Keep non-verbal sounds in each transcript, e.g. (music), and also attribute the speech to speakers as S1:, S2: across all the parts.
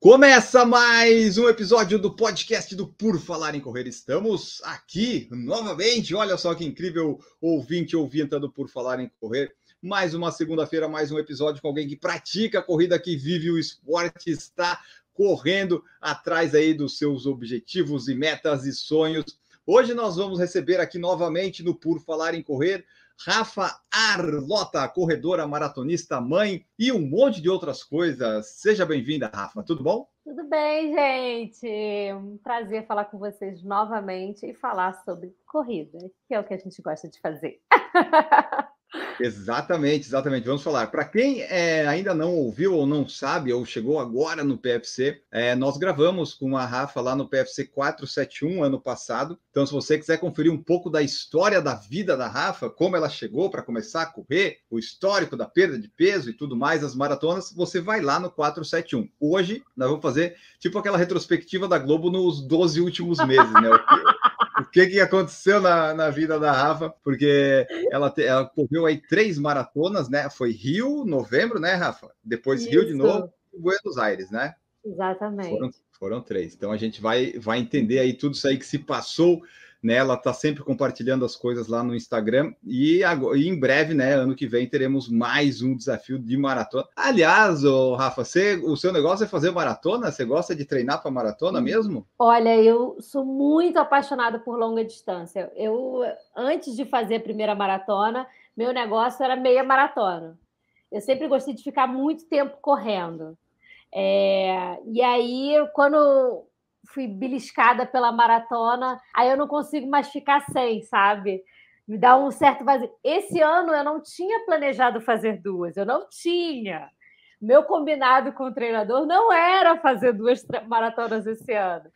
S1: Começa mais um episódio do podcast do Por Falar em Correr. Estamos aqui novamente. Olha só que incrível ouvinte ouvinta do Por Falar em Correr. Mais uma segunda-feira, mais um episódio com alguém que pratica a corrida, que vive o esporte, está correndo atrás aí dos seus objetivos e metas e sonhos. Hoje nós vamos receber aqui novamente no Por Falar em Correr Rafa Arlota, corredora, maratonista, mãe e um monte de outras coisas. Seja bem-vinda, Rafa. Tudo bom?
S2: Tudo bem, gente? Um prazer falar com vocês novamente e falar sobre corrida, que é o que a gente gosta de fazer. (laughs)
S1: Exatamente, exatamente. Vamos falar. Para quem é, ainda não ouviu ou não sabe, ou chegou agora no PFC, é, nós gravamos com a Rafa lá no PFC 471 ano passado. Então, se você quiser conferir um pouco da história da vida da Rafa, como ela chegou para começar a correr, o histórico da perda de peso e tudo mais, as maratonas, você vai lá no 471. Hoje, nós vamos fazer tipo aquela retrospectiva da Globo nos 12 últimos meses, né? o que, que aconteceu na, na vida da Rafa, porque ela, te, ela correu aí três maratonas, né? Foi Rio, novembro, né, Rafa? Depois
S2: Isso.
S1: Rio de novo e Buenos Aires, né?
S2: Exatamente.
S1: Foram, foram três. Então a gente vai, vai entender aí tudo isso aí que se passou né? Ela está sempre compartilhando as coisas lá no Instagram e, agora, e, em breve, né? Ano que vem teremos mais um desafio de maratona. Aliás, ô, Rafa, você, o seu negócio é fazer maratona? Você gosta de treinar para maratona mesmo?
S2: Olha, eu sou muito apaixonada por longa distância. Eu antes de fazer a primeira maratona, meu negócio era meia maratona. Eu sempre gostei de ficar muito tempo correndo. É, e aí, quando fui beliscada pela maratona, aí eu não consigo mais ficar sem, sabe? Me dá um certo vazio. Esse ano eu não tinha planejado fazer duas, eu não tinha. Meu combinado com o treinador não era fazer duas maratonas esse ano.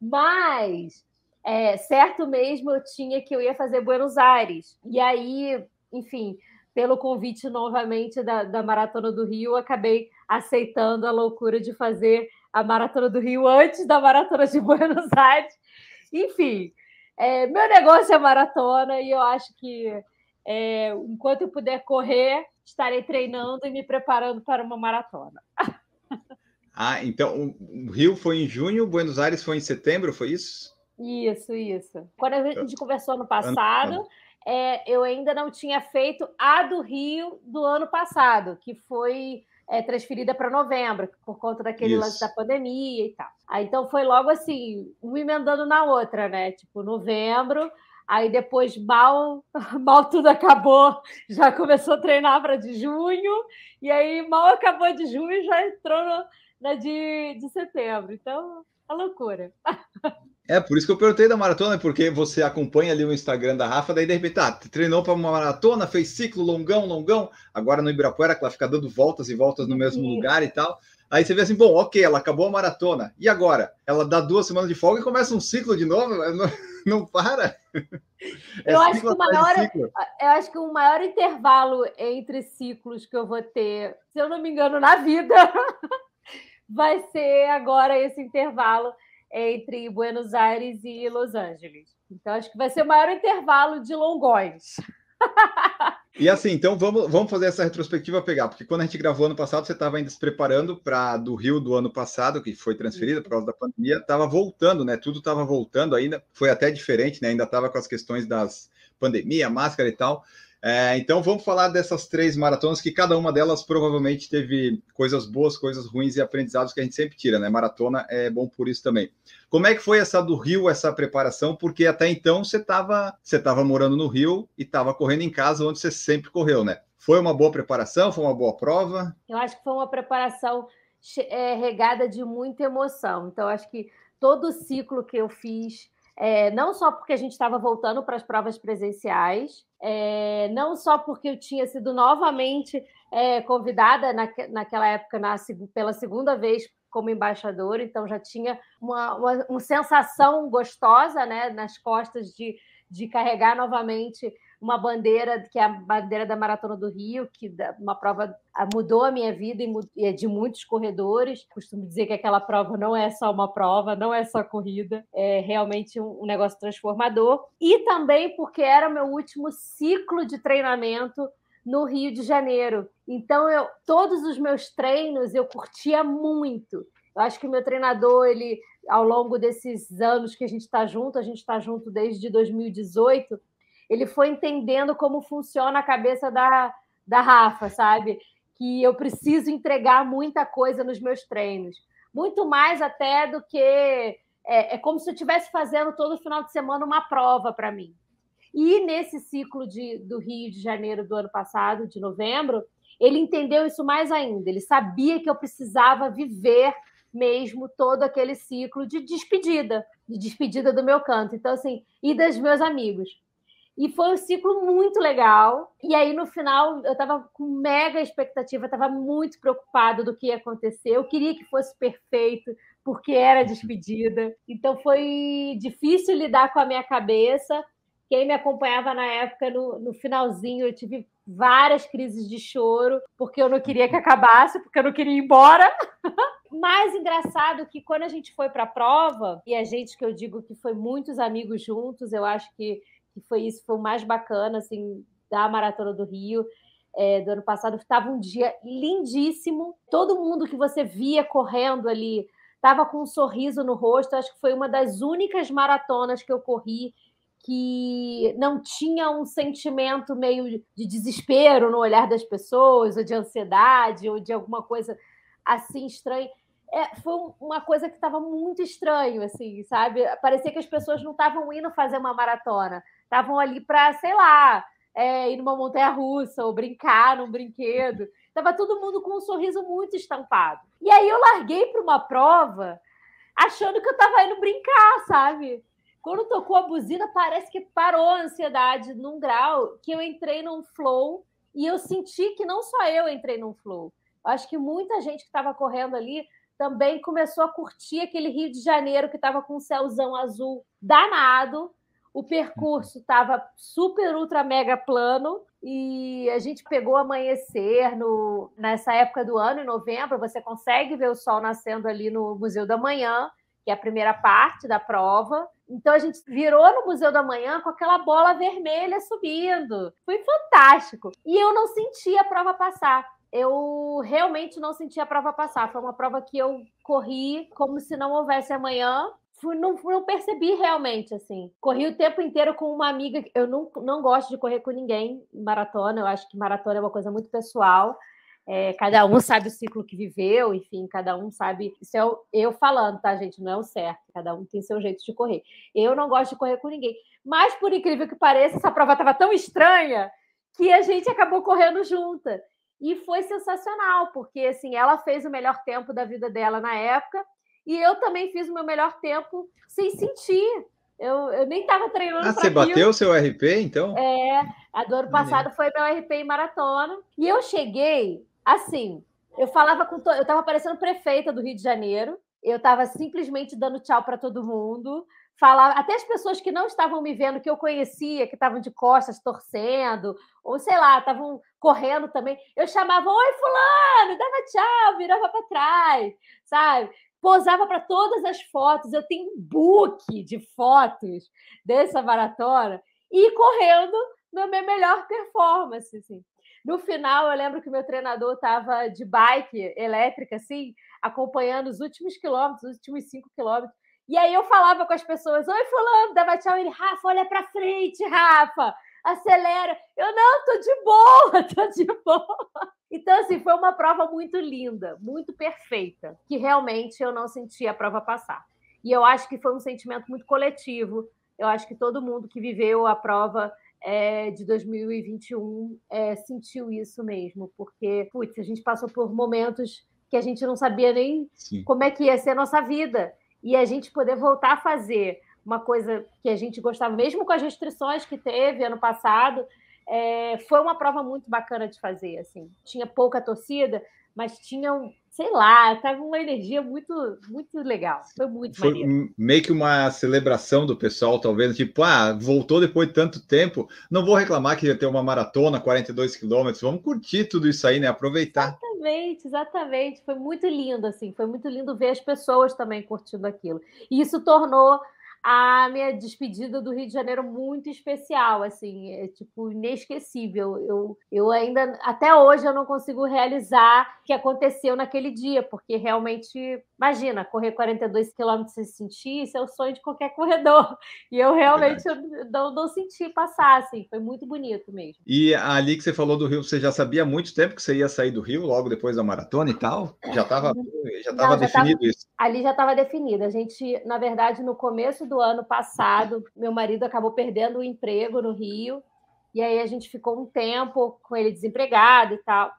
S2: Mas é, certo mesmo eu tinha que eu ia fazer Buenos Aires. E aí, enfim, pelo convite novamente da, da Maratona do Rio, acabei aceitando a loucura de fazer a Maratona do Rio antes da Maratona de (laughs) Buenos Aires. Enfim, é, meu negócio é maratona e eu acho que é, enquanto eu puder correr, estarei treinando e me preparando para uma maratona. (laughs)
S1: Ah, então o Rio foi em junho, Buenos Aires foi em setembro, foi isso?
S2: Isso, isso. Quando a gente conversou no passado, é, eu ainda não tinha feito a do Rio do ano passado, que foi é, transferida para novembro, por conta daquele
S1: Isso.
S2: lance da pandemia e tal. Aí, então foi logo assim, um emendando na outra, né? Tipo, novembro, aí depois mal, (laughs) mal tudo acabou, já começou a treinar para de junho, e aí mal acabou de junho já entrou no, na de, de setembro. Então, a loucura. (laughs)
S1: É, por isso que eu perguntei da maratona, porque você acompanha ali o Instagram da Rafa, daí de repente, tá, treinou para uma maratona, fez ciclo longão, longão, agora no Ibirapuera, que ela fica dando voltas e voltas no mesmo
S2: Sim.
S1: lugar e tal. Aí você vê assim, bom, ok, ela acabou a maratona. E agora? Ela dá duas semanas de folga e começa um ciclo de novo? (laughs) Não, não para. (laughs) É
S2: Eu acho que o maior-
S1: ciclo.
S2: Eu acho que o maior intervalo entre ciclos que eu vou ter, se eu não me engano, na vida, (laughs) vai ser agora esse intervalo entre Buenos Aires e Los Angeles. Então, acho que vai ser o maior intervalo de longões. (laughs)
S1: E assim, então vamos, vamos fazer essa retrospectiva pegar, porque quando a gente gravou ano passado, você estava ainda se preparando para do Rio do ano passado, que foi transferida por causa da pandemia, estava voltando, né? Tudo estava voltando ainda, foi até diferente, né? Ainda estava com as questões das pandemia, máscara e tal. É, então vamos falar dessas três maratonas, que cada uma delas provavelmente teve coisas boas, coisas ruins e aprendizados que a gente sempre tira, né? Maratona é bom por isso também. Como é que foi essa do Rio, essa preparação? Porque até então você estava você tava morando no Rio e estava correndo em casa, onde você sempre correu, né? Foi uma boa preparação? Foi uma boa prova?
S2: Eu acho que foi uma preparação é, regada de muita emoção. Então, acho que todo o ciclo que eu fiz, é, não só porque a gente estava voltando para as provas presenciais, é, não só porque eu tinha sido novamente é, convidada naque- naquela época na pela segunda vez como embaixadora, então já tinha uma, uma, uma sensação gostosa né, nas costas de, de carregar novamente uma bandeira que é a bandeira da Maratona do Rio, que uma prova mudou a minha vida e é de muitos corredores. Costumo dizer que aquela prova não é só uma prova, não é só corrida, é realmente um, negócio transformador. E também porque era o meu último ciclo de treinamento no Rio de Janeiro. Então, eu, todos os meus treinos eu curtia muito. Eu acho que o meu treinador, ele, ao longo desses anos que a gente está junto, a gente está junto desde 2018, ele foi entendendo como funciona a cabeça da, da Rafa, sabe? Que eu preciso entregar muita coisa nos meus treinos. Muito mais até do que. É, é como se eu estivesse fazendo todo final de semana uma prova para mim. E nesse ciclo de, do Rio de Janeiro do ano passado, de novembro, ele entendeu isso mais ainda. Ele sabia que eu precisava viver mesmo todo aquele ciclo de despedida, de despedida do meu canto. Então, assim, e dos meus amigos. E foi um ciclo muito legal. E aí, no final, eu estava com mega expectativa, estava muito preocupada do que ia acontecer. Eu queria que fosse perfeito, porque era despedida. Então, foi difícil lidar com a minha cabeça. Quem me acompanhava na época, no, no finalzinho, eu tive várias crises de choro, porque eu não queria que acabasse, porque eu não queria ir embora. (laughs) Mais engraçado que quando a gente foi para a prova, e a gente que eu digo que foi muitos amigos juntos, eu acho que que foi isso, foi o mais bacana, assim, da Maratona do Rio. É, do ano passado estava um dia lindíssimo. Todo mundo que você via correndo ali estava com um sorriso no rosto. Acho que foi uma das únicas maratonas que eu corri que não tinha um sentimento meio de desespero no olhar das pessoas, ou de ansiedade, ou de alguma coisa assim estranha. É, foi uma coisa que estava muito estranho, assim, sabe? Parecia que as pessoas não estavam indo fazer uma maratona, estavam ali para, sei lá, é, ir numa montanha russa ou brincar num brinquedo. Tava todo mundo com um sorriso muito estampado. E aí eu larguei para uma prova achando que eu estava indo brincar, sabe? Quando tocou a buzina, parece que parou a ansiedade num grau que eu entrei num flow e eu senti que não só eu entrei num flow. Acho que muita gente que estava correndo ali também começou a curtir aquele Rio de Janeiro que estava com um céuzão azul danado, o percurso estava super, ultra, mega plano e a gente pegou amanhecer no, nessa época do ano, em novembro. Você consegue ver o sol nascendo ali no Museu da Manhã, que é a primeira parte da prova. Então a gente virou no Museu da Manhã com aquela bola vermelha subindo. Foi fantástico. E eu não senti a prova passar. Eu realmente não senti a prova passar. Foi uma prova que eu corri como se não houvesse amanhã não, não percebi realmente, assim. Corri o tempo inteiro com uma amiga. Eu não, não gosto de correr com ninguém em maratona. Eu acho que maratona é uma coisa muito pessoal. É, cada um sabe o ciclo que viveu, enfim, cada um sabe. Isso é eu falando, tá, gente? Não é o certo. Cada um tem seu jeito de correr. Eu não gosto de correr com ninguém. Mas, por incrível que pareça, essa prova estava tão estranha que a gente acabou correndo junta. E foi sensacional, porque assim, ela fez o melhor tempo da vida dela na época e eu também fiz o meu melhor tempo sem sentir. Eu, eu nem estava treinando.
S1: Ah, você bateu o seu RP, então?
S2: É, a do ano passado foi meu RP em maratona. E eu cheguei, assim, eu falava com. To... Eu estava parecendo prefeita do Rio de Janeiro. Eu estava simplesmente dando tchau para todo mundo. Falava, até as pessoas que não estavam me vendo, que eu conhecia, que estavam de costas torcendo, ou sei lá, estavam correndo também. Eu chamava, oi, fulano, dava tchau, virava para trás, sabe? Posava para todas as fotos. Eu tenho um book de fotos dessa maratona e correndo na minha melhor performance. Assim. No final, eu lembro que meu treinador estava de bike elétrica, assim, acompanhando os últimos quilômetros, os últimos cinco quilômetros. E aí eu falava com as pessoas: Oi, Fulano, dava tchau. Ele, Rafa, olha para frente, Rafa, acelera. Eu, não, tô de boa, (laughs) tô de boa. Então, assim, foi uma prova muito linda, muito perfeita, que realmente eu não senti a prova passar. E eu acho que foi um sentimento muito coletivo. Eu acho que todo mundo que viveu a prova é, de 2021 é, sentiu isso mesmo, porque, putz, a gente passou por momentos que a gente não sabia nem Sim. como é que ia ser a nossa vida. E a gente poder voltar a fazer uma coisa que a gente gostava, mesmo com as restrições que teve ano passado, é, foi uma prova muito bacana de fazer. Assim, tinha pouca torcida, mas tinham sei lá, tava uma energia muito, muito legal. Foi muito
S1: Foi
S2: maneiro.
S1: meio que uma celebração do pessoal, talvez, tipo, ah, voltou depois de tanto tempo. Não vou reclamar que ia ter uma maratona, 42 quilômetros. Vamos curtir tudo isso aí, né? Aproveitar.
S2: Exatamente, exatamente. Foi muito lindo, assim. Foi muito lindo ver as pessoas também curtindo aquilo. E isso tornou a minha despedida do Rio de Janeiro muito especial, assim, é tipo inesquecível. Eu, eu ainda, até hoje, eu não consigo realizar o que aconteceu naquele dia, porque realmente, imagina, correr 42 quilômetros sem sentir, isso é o sonho de qualquer (laughs) corredor. E eu realmente não, não senti passar, assim, foi muito bonito mesmo.
S1: E ali que você falou do Rio, você já sabia há muito tempo que você ia sair do Rio logo depois da maratona e tal? Já estava já estava definido
S2: tava,
S1: isso?
S2: Ali já estava definido. A gente, na verdade, no começo do ano passado, meu marido acabou perdendo o emprego no Rio, e aí a gente ficou um tempo com ele desempregado e tal.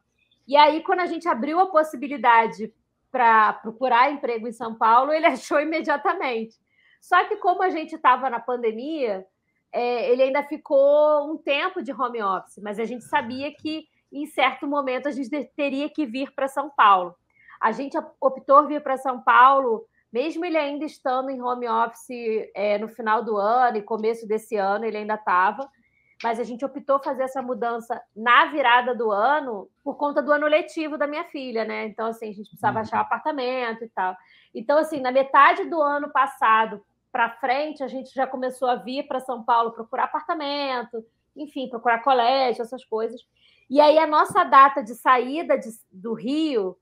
S2: E aí, quando a gente abriu a possibilidade para procurar emprego em São Paulo, ele (laughs) achou imediatamente. Só que, como a gente estava na pandemia, é, ele ainda ficou um tempo de home office, mas a gente sabia que, em certo momento, a gente teria que vir para São Paulo. A gente optou vir para São Paulo mesmo ele ainda estando em home office é, no final do ano e começo desse ano, ele ainda estava, mas a gente optou fazer essa mudança na virada do ano por conta do ano letivo da minha filha, né? Então, assim, a gente precisava uhum. achar um apartamento e tal. Então, assim, na metade do ano passado para frente, a gente já começou a vir para São Paulo procurar apartamento, enfim, procurar colégio, essas coisas. E aí a nossa data de saída de, do Rio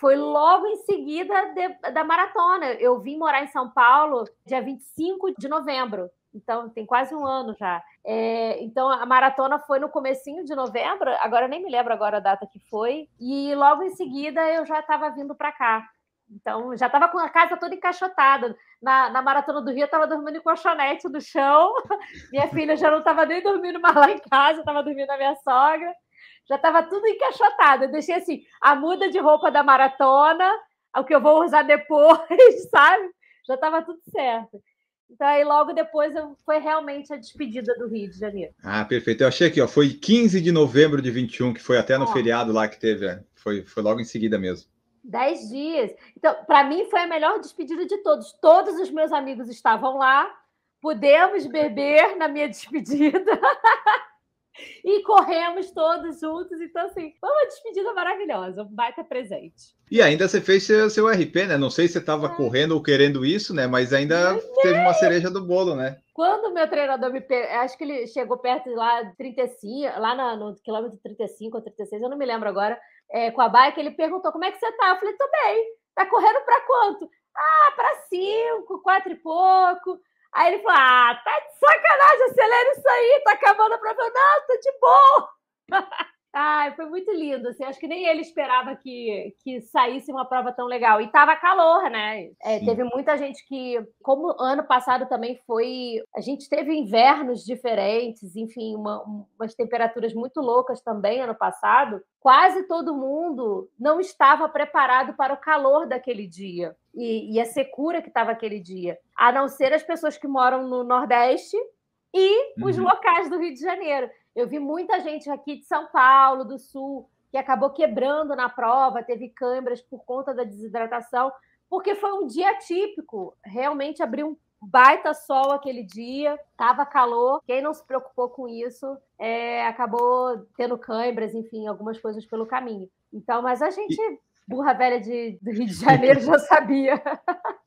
S2: foi logo em seguida de, da maratona. Eu vim morar em São Paulo dia 25 de novembro. Então, tem quase um ano já. É, então, a maratona foi no comecinho de novembro, agora nem me lembro agora a data que foi. E logo em seguida eu já estava vindo para cá. Então, já estava com a casa toda encaixotada. Na, na Maratona do Rio, eu estava dormindo em colchonete no chão. (laughs) Minha filha já não estava nem dormindo mais lá em casa, estava dormindo na minha sogra já estava tudo encaixotado. Eu deixei assim, a muda de roupa da maratona, o que eu vou usar depois, (laughs) sabe? Já estava tudo certo. Então, aí logo depois eu, foi realmente a despedida do Rio de Janeiro.
S1: Ah, perfeito. Eu achei aqui, ó, foi 15 de novembro de 21, que foi até no feriado lá que teve. É, foi, foi logo em seguida mesmo.
S2: Dez dias. Então, para mim, foi a melhor despedida de todos. Todos os meus amigos estavam lá. Pudemos beber na minha (laughs) despedida. (laughs) e corremos todos juntos. Então, assim, foi uma despedida maravilhosa, um baita presente.
S1: E ainda você fez seu, seu RP, né? Não sei se você estava é. correndo ou querendo isso, né? Mas ainda teve uma cereja do bolo, né?
S2: Quando o meu treinador me. Acho que ele chegou perto de lá, 35, lá no, no quilômetro 35 ou 36, eu não me lembro agora, é, com a bike, ele perguntou como é que você tá. Eu falei, tô bem. Tá correndo para quanto? Ah, para cinco, quatro e pouco. Aí ele falou: Ah, tá de sacanagem, acelera isso aí, tá acabando. Não, tô de boa. (laughs) Ai, foi muito lindo. Assim, acho que nem ele esperava que, que saísse uma prova tão legal. E tava calor, né? É, teve muita gente que, como ano passado também foi. A gente teve invernos diferentes, enfim, uma, umas temperaturas muito loucas também ano passado. Quase todo mundo não estava preparado para o calor daquele dia e, e a secura que estava aquele dia, a não ser as pessoas que moram no Nordeste e os uhum. locais do Rio de Janeiro. Eu vi muita gente aqui de São Paulo, do Sul, que acabou quebrando na prova, teve câimbras por conta da desidratação, porque foi um dia típico. Realmente abriu um baita sol aquele dia, tava calor. Quem não se preocupou com isso é, acabou tendo câimbras, enfim, algumas coisas pelo caminho. Então, mas a gente, burra velha de, do Rio de Janeiro, já sabia. (laughs)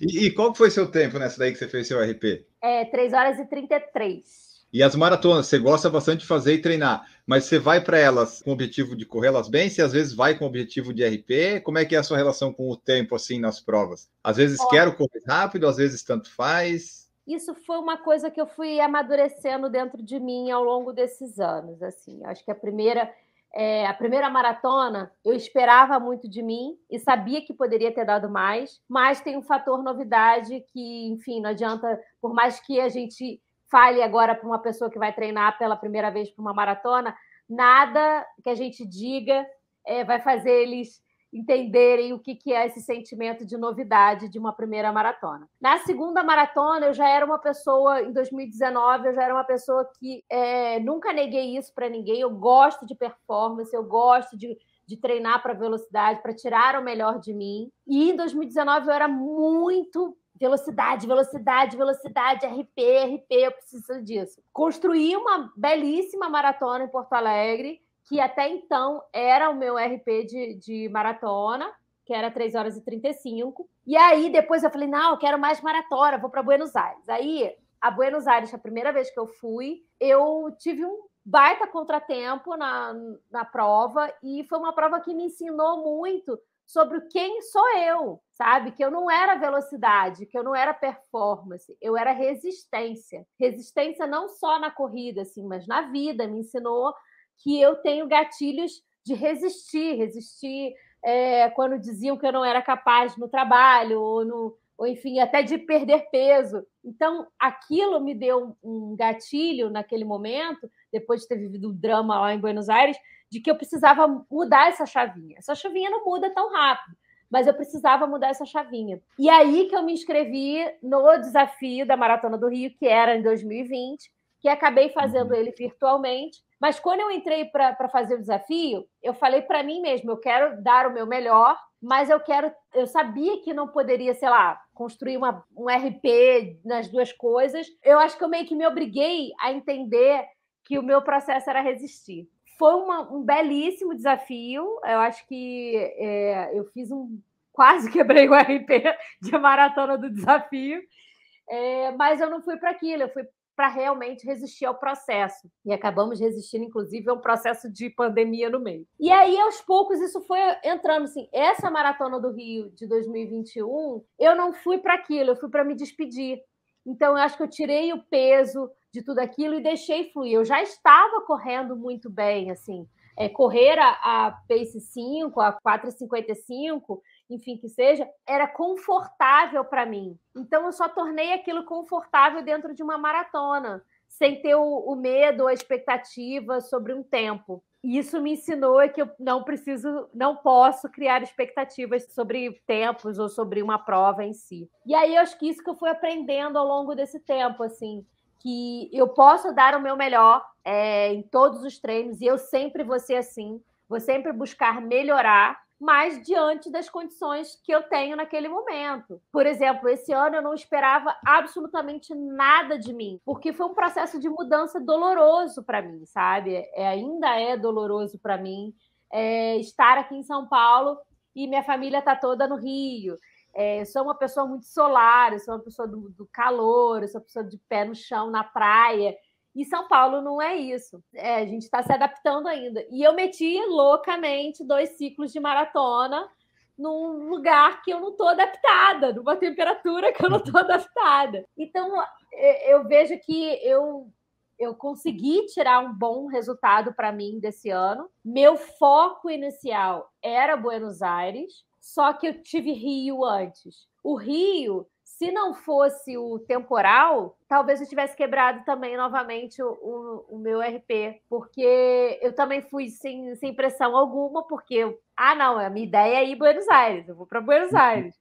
S1: E, e, qual foi seu tempo nessa daí que você fez seu RP?
S2: É 3 horas e 33.
S1: E as maratonas, você gosta bastante de fazer e treinar, mas você vai para elas com o objetivo de correr elas bem? Você às vezes vai com o objetivo de RP? Como é que é a sua relação com o tempo assim nas provas? Às vezes Olha, quero correr rápido, às vezes tanto faz.
S2: Isso foi uma coisa que eu fui amadurecendo dentro de mim ao longo desses anos. Assim, acho que a primeira é, a primeira maratona, eu esperava muito de mim e sabia que poderia ter dado mais, mas tem um fator novidade que, enfim, não adianta, por mais que a gente fale agora para uma pessoa que vai treinar pela primeira vez para uma maratona, nada que a gente diga é, vai fazer eles entenderem o que, que é esse sentimento de novidade de uma primeira maratona. Na segunda maratona, eu já era uma pessoa, em 2019, eu já era uma pessoa que é, nunca neguei isso para ninguém. Eu gosto de performance, eu gosto de de treinar para velocidade, para tirar o melhor de mim. E em 2019 eu era muito velocidade, velocidade, velocidade, RP, RP, eu preciso disso. Construí uma belíssima maratona em Porto Alegre, que até então era o meu RP de, de maratona, que era 3 horas e 35. E aí depois eu falei: não, eu quero mais maratona, vou para Buenos Aires. Aí, a Buenos Aires, a primeira vez que eu fui, eu tive um baita contratempo na, na prova, e foi uma prova que me ensinou muito sobre quem sou eu, sabe? Que eu não era velocidade, que eu não era performance, eu era resistência. Resistência não só na corrida, assim, mas na vida. Me ensinou que eu tenho gatilhos de resistir, resistir é, quando diziam que eu não era capaz no trabalho, ou, no, ou enfim, até de perder peso. Então, aquilo me deu um gatilho naquele momento, depois de ter vivido o drama lá em Buenos Aires, de que eu precisava mudar essa chavinha. Essa chavinha não muda tão rápido, mas eu precisava mudar essa chavinha. E aí que eu me inscrevi no desafio da Maratona do Rio, que era em 2020, que acabei fazendo uhum. ele virtualmente. Mas quando eu entrei para fazer o desafio, eu falei para mim mesmo, eu quero dar o meu melhor, mas eu quero, eu sabia que não poderia, sei lá, construir uma, um RP nas duas coisas. Eu acho que eu meio que me obriguei a entender que o meu processo era resistir foi uma, um belíssimo desafio. Eu acho que é, eu fiz um. Quase (laughs) quebrei o RP de maratona do desafio, é, mas eu não fui para aquilo, eu fui para realmente resistir ao processo. E acabamos resistindo, inclusive, a um processo de pandemia no meio. E aí, aos poucos, isso foi entrando assim. Essa maratona do Rio de 2021, eu não fui para aquilo, eu fui para me despedir. Então, eu acho que eu tirei o peso de tudo aquilo e deixei fluir. Eu já estava correndo muito bem, assim. É, correr a, a Pace 5, a 4,55, enfim, que seja, era confortável para mim. Então, eu só tornei aquilo confortável dentro de uma maratona, sem ter o, o medo, a expectativa sobre um tempo. E isso me ensinou é que eu não preciso, não posso criar expectativas sobre tempos ou sobre uma prova em si. E aí, eu acho que isso que eu fui aprendendo ao longo desse tempo, assim, que eu posso dar o meu melhor é, em todos os treinos e eu sempre vou ser assim, vou sempre buscar melhorar, mas diante das condições que eu tenho naquele momento. Por exemplo, esse ano eu não esperava absolutamente nada de mim, porque foi um processo de mudança doloroso para mim, sabe? É, ainda é doloroso para mim é, estar aqui em São Paulo e minha família está toda no Rio. É, eu sou uma pessoa muito solar, eu sou uma pessoa do, do, calor, eu sou uma pessoa de pé no chão, na praia. E São Paulo não é isso. É, a gente está se adaptando ainda. E eu meti loucamente dois ciclos de maratona num lugar que eu não estou adaptada, numa temperatura que eu não estou (laughs) adaptada. Então, é, eu vejo que eu, eu consegui tirar um bom resultado para mim desse ano. Meu foco inicial era Buenos Aires, só que eu tive Rio antes. O Rio, se não fosse o temporal, talvez eu tivesse quebrado também novamente o, o, o meu RP, porque eu também fui sem, sem pressão alguma, porque, eu, ah, não, a minha ideia é ir Buenos Aires, eu vou para Buenos Aires.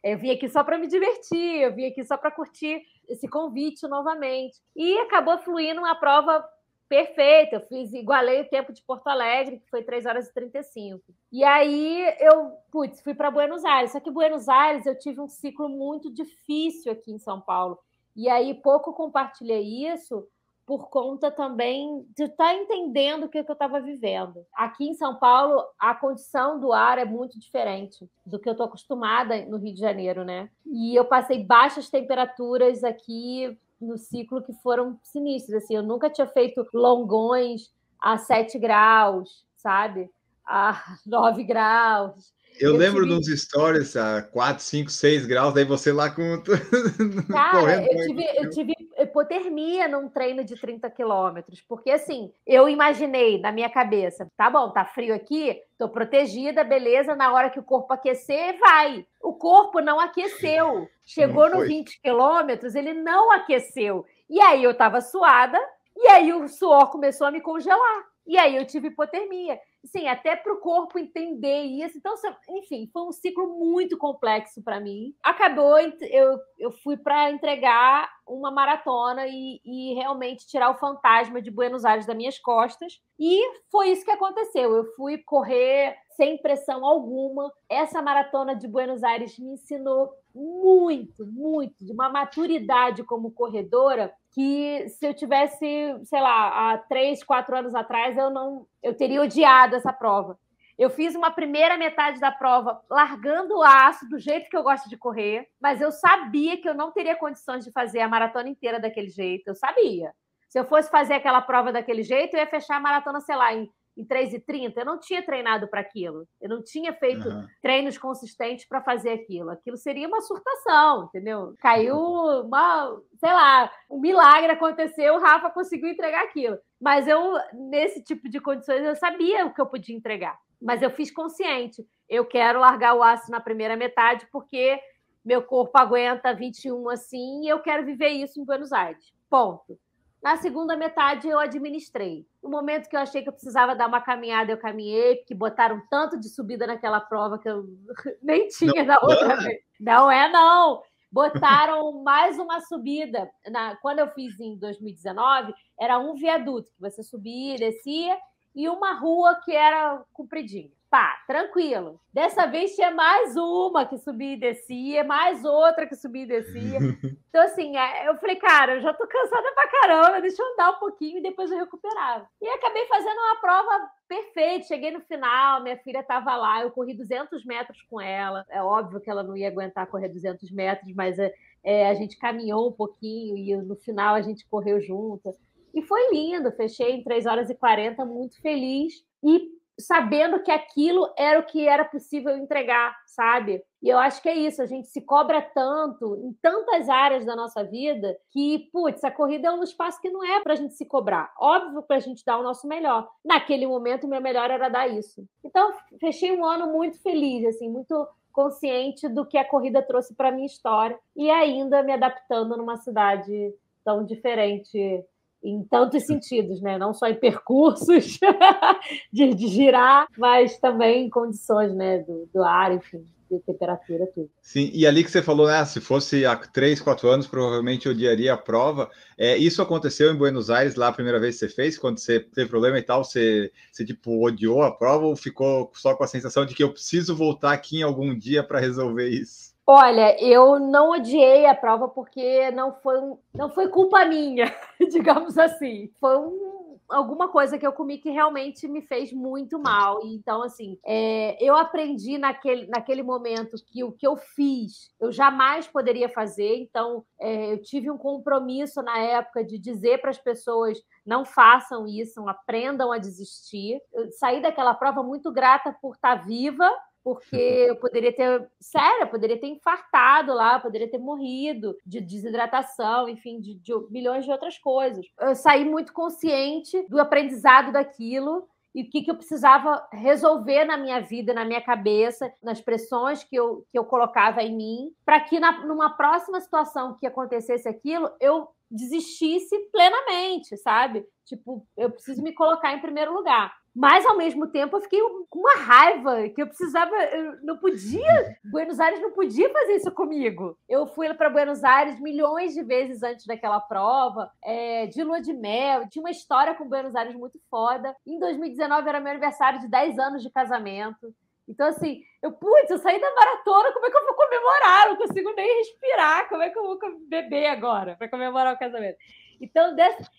S2: Eu vim aqui só para me divertir, eu vim aqui só para curtir esse convite novamente. E acabou fluindo uma prova perfeito. Eu fiz, igualei o tempo de Porto Alegre, que foi 3 horas e 35. E aí eu, putz, fui para Buenos Aires. Só que Buenos Aires eu tive um ciclo muito difícil aqui em São Paulo. E aí pouco compartilhei isso por conta também de estar tá entendendo o que eu estava vivendo. Aqui em São Paulo, a condição do ar é muito diferente do que eu estou acostumada no Rio de Janeiro, né? E eu passei baixas temperaturas aqui no ciclo que foram sinistros. Assim, eu nunca tinha feito longões a 7 graus, sabe? A (laughs) 9 graus.
S1: Eu, eu lembro tive... nos stories a 4, 5, 6 graus, daí você lá com. (laughs)
S2: Cara, eu tive, eu tive hipotermia num treino de 30 quilômetros, porque assim, eu imaginei na minha cabeça, tá bom, tá frio aqui, tô protegida, beleza, na hora que o corpo aquecer, vai. O corpo não aqueceu. Chegou no 20 quilômetros, ele não aqueceu. E aí eu tava suada, e aí o suor começou a me congelar. E aí eu tive hipotermia. Sim, até para o corpo entender isso. Então, enfim, foi um ciclo muito complexo para mim. Acabou, eu, eu fui para entregar uma maratona e, e, realmente tirar o fantasma de Buenos Aires das minhas costas. E foi isso que aconteceu. Eu fui correr sem pressão alguma. Essa maratona de Buenos Aires me ensinou muito, muito, de uma maturidade como corredora que se eu tivesse, sei lá, há três, quatro anos atrás, eu não, eu teria odiado essa prova. Eu fiz uma primeira metade da prova largando o aço do jeito que eu gosto de correr, mas eu sabia que eu não teria condições de fazer a maratona inteira daquele jeito. Eu sabia. Se eu fosse fazer aquela prova daquele jeito, eu ia fechar a maratona, sei lá, em em 3,30, eu não tinha treinado para aquilo. Eu não tinha feito uhum. treinos consistentes para fazer aquilo. Aquilo seria uma surtação, entendeu? Caiu uma, sei lá, um milagre aconteceu, o Rafa conseguiu entregar aquilo. Mas eu, nesse tipo de condições, eu sabia o que eu podia entregar. Mas eu fiz consciente. Eu quero largar o aço na primeira metade porque meu corpo aguenta 21 assim e eu quero viver isso em Buenos Aires. Ponto. Na segunda metade, eu administrei. No momento que eu achei que eu precisava dar uma caminhada, eu caminhei, porque botaram tanto de subida naquela prova que eu (laughs) nem tinha não, na outra vez. Não é, não. Botaram mais uma subida. Na, quando eu fiz em 2019, era um viaduto que você subia e descia, e uma rua que era compridinha pá, tranquilo. Dessa vez tinha mais uma que subia e descia, mais outra que subia e descia. (laughs) Então, assim, é, eu falei, cara, eu já tô cansada pra caramba, deixa eu andar um pouquinho e depois eu recuperava. E acabei fazendo uma prova perfeita. Cheguei no final, minha filha estava lá, eu corri 200 metros com ela. É óbvio que ela não ia aguentar correr 200 metros, mas é, é, a gente caminhou um pouquinho e no final a gente correu junto. E foi lindo, fechei em 3 horas e 40, muito feliz. E sabendo que aquilo era o que era possível entregar, sabe? E eu acho que é isso, a gente se cobra tanto em tantas áreas da nossa vida que, putz, a corrida é um espaço que não é para a gente se cobrar. Óbvio para a gente dar o nosso melhor. Naquele momento, o meu melhor era dar isso. Então, fechei um ano muito feliz, assim, muito consciente do que a corrida trouxe para minha história e ainda me adaptando numa cidade tão diferente em tantos sentidos, né? Não só em percursos (laughs) de, de, girar, mas também em condições, né? Do, do ar, enfim, de temperatura, tudo.
S1: Sim, e ali que você falou, né? Se fosse há três, quatro anos, provavelmente odiaria a prova. É, isso aconteceu em Buenos Aires lá a primeira vez que você fez, quando você teve problema e tal, você, você tipo odiou a prova ou ficou só com a sensação de que eu preciso voltar aqui em algum dia para resolver isso?
S2: Olha, eu não odiei a prova porque não foi, não foi culpa minha, (laughs) digamos assim. Foi um, alguma coisa que eu comi que realmente me fez muito mal. Então, assim, é, eu aprendi naquele, naquele momento que o que eu fiz eu jamais poderia fazer. Então, é, eu tive um compromisso na época de dizer para as pessoas não façam isso, aprendam a desistir. Eu saí daquela prova muito grata por estar viva porque eu poderia ter, sério, eu poderia ter infartado lá, poderia ter morrido de desidratação, enfim, de, de milhões de outras coisas. Eu saí muito consciente do aprendizado daquilo e o que, que eu precisava resolver na minha vida, na minha cabeça, nas pressões que eu, que eu colocava em mim, para que na, numa próxima situação que acontecesse aquilo, eu desistisse plenamente, sabe? Tipo, eu preciso me colocar em primeiro lugar. Mas, ao mesmo tempo, eu fiquei com uma raiva que eu precisava. Eu não podia. (laughs) Buenos Aires não podia fazer isso comigo. Eu fui para Buenos Aires milhões de vezes antes daquela prova, é, de lua de mel. Tinha uma história com Buenos Aires muito foda. Em 2019 era meu aniversário de 10 anos de casamento. Então, assim, eu, putz, eu saí da maratona, como é que eu vou comemorar? Eu não consigo nem respirar. Como é que eu vou beber agora para comemorar o casamento? Então,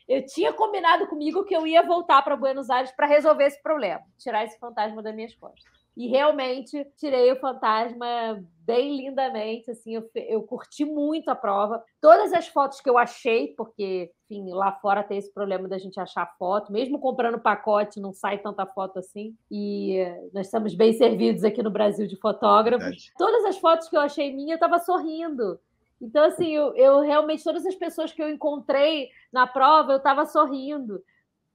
S2: eu tinha combinado comigo que eu ia voltar para Buenos Aires para resolver esse problema, tirar esse fantasma das minhas costas. E realmente tirei o fantasma bem lindamente, assim, eu, eu curti muito a prova. Todas as fotos que eu achei, porque, enfim, lá fora tem esse problema da gente achar foto, mesmo comprando pacote, não sai tanta foto assim. E nós estamos bem servidos aqui no Brasil de fotógrafos. Todas as fotos que eu achei minha, eu estava sorrindo. Então, assim, eu, eu, realmente, todas as pessoas que eu encontrei na prova, eu estava sorrindo.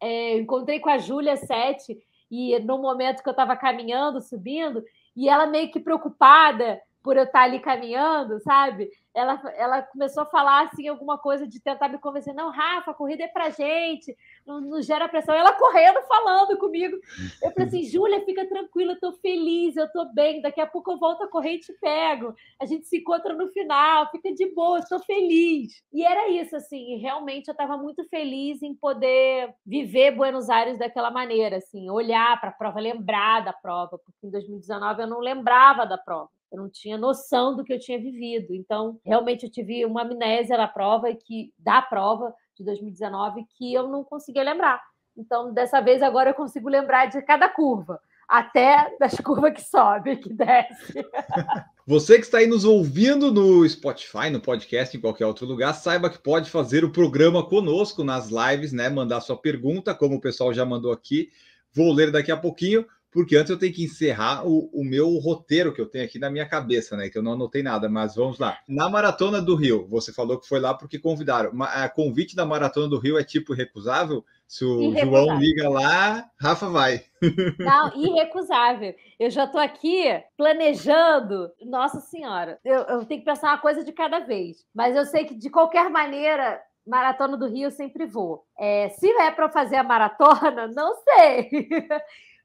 S2: É, encontrei com a Júlia Sete, e no momento que eu estava caminhando, subindo, e ela meio que preocupada, por eu estar ali caminhando, sabe? ela, ela começou a falar assim alguma coisa de tentar me convencer. Não, Rafa, a corrida é pra gente, não, não gera pressão. Ela correndo, falando comigo. Eu falei assim, Júlia, fica tranquila, eu tô feliz, eu tô bem, daqui a pouco eu volto a correr e te pego. A gente se encontra no final, fica de boa, eu tô feliz. E era isso, assim, realmente eu estava muito feliz em poder viver Buenos Aires daquela maneira, assim, olhar para a prova, lembrar da prova, porque em 2019 eu não lembrava da prova eu não tinha noção do que eu tinha vivido. Então, realmente eu tive uma amnésia na prova que da prova de 2019 que eu não conseguia lembrar. Então, dessa vez agora eu consigo lembrar de cada curva, até das (laughs) curvas que sobe, que desce. (laughs)
S1: Você que está aí nos ouvindo no Spotify, no podcast, em qualquer outro lugar, saiba que pode fazer o programa conosco nas lives, né? Mandar sua pergunta, como o pessoal já mandou aqui. Vou ler daqui a pouquinho porque antes eu tenho que encerrar o, o, meu roteiro que eu tenho aqui na minha cabeça, né? Que eu não anotei nada, mas vamos lá. Na Maratona do Rio, você falou que foi lá porque convidaram. A convite da Maratona do Rio é tipo recusável? Se o irrecusável. João liga lá, Rafa vai. (laughs)
S2: Não, irrecusável. Eu já estou aqui planejando. Nossa Senhora, eu, eu tenho que pensar uma coisa de cada vez. Mas eu sei que, de qualquer maneira, Maratona do Rio eu sempre vou. É, se é para fazer a maratona, (laughs) não sei.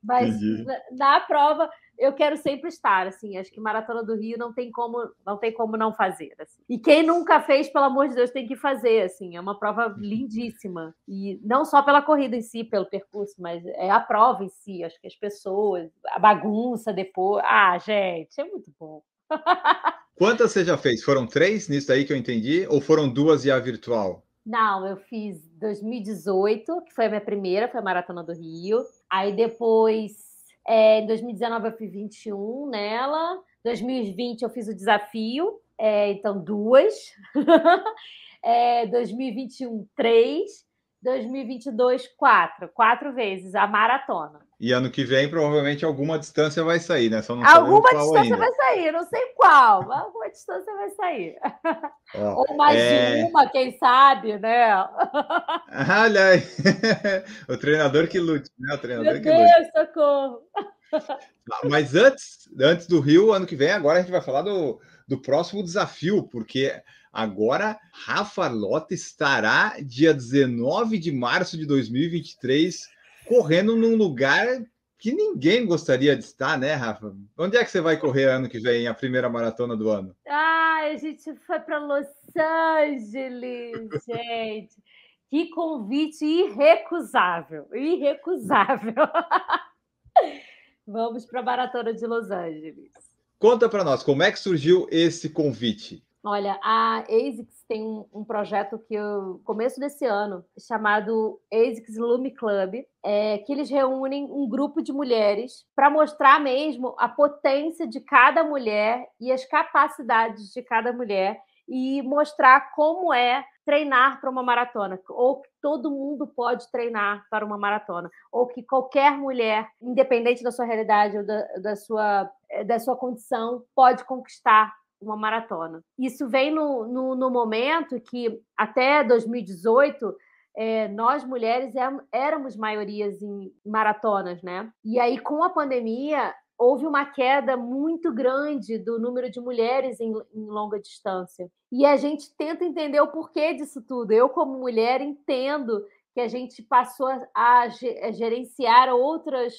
S2: Mas na, na, prova eu quero sempre estar, assim. Acho que Maratona do Rio não tem como não tem como não fazer. Assim. E quem nunca fez, pelo amor de Deus, tem que fazer, assim. É uma prova uhum. lindíssima. E não só pela corrida em si, pelo percurso, mas é a prova em si. Acho que as pessoas, a bagunça depois. Ah, gente, é muito bom. (laughs)
S1: Quantas você já fez? Foram três nisso aí que eu entendi? Ou foram duas e a virtual?
S2: Não, eu fiz 2018, que foi a minha primeira, foi a Maratona do Rio. Aí depois, é, em 2019, eu fiz 21 nela. 2020 eu fiz o desafio, é, então duas. (laughs) é, 2021, três. 2022, quatro. Quatro vezes a maratona.
S1: E ano que vem, provavelmente, alguma distância vai sair, né?
S2: Alguma distância ainda. vai sair, não sei qual, mas (laughs) alguma distância vai sair. Ó, (laughs) Ou mais é... de uma, quem sabe, né? (laughs)
S1: Olha aí. o treinador que lute, né? O treinador
S2: Meu
S1: que
S2: Deus, lute. socorro!
S1: Mas antes, antes do Rio, ano que vem, agora a gente vai falar do, do próximo desafio, porque Agora, Rafa Lota estará dia 19 de março de 2023 correndo num lugar que ninguém gostaria de estar, né, Rafa? Onde é que você vai correr ano que vem, a primeira maratona do ano?
S2: Ah, a gente foi para Los Angeles, (laughs) gente. Que convite irrecusável, irrecusável. (laughs) Vamos para a maratona de Los Angeles.
S1: Conta para nós, como é que surgiu esse convite?
S2: Olha, a ASICS tem um, um, projeto que eu começo desse ano chamado ASICS Lume Club, é, que eles reúnem um grupo de mulheres para mostrar mesmo a potência de cada mulher e as capacidades de cada mulher e mostrar como é treinar para uma maratona, ou que todo mundo pode treinar para uma maratona, ou que qualquer mulher, independente da sua realidade ou da, da sua, da sua condição, pode conquistar uma maratona. Isso vem no, no, no momento que, até 2018, é, nós mulheres éramos maiorias em maratonas, né? E aí, com a pandemia, houve uma queda muito grande do número de mulheres em, em, longa distância. E a gente tenta entender o porquê disso tudo. Eu, como mulher, entendo que a gente passou a gerenciar outras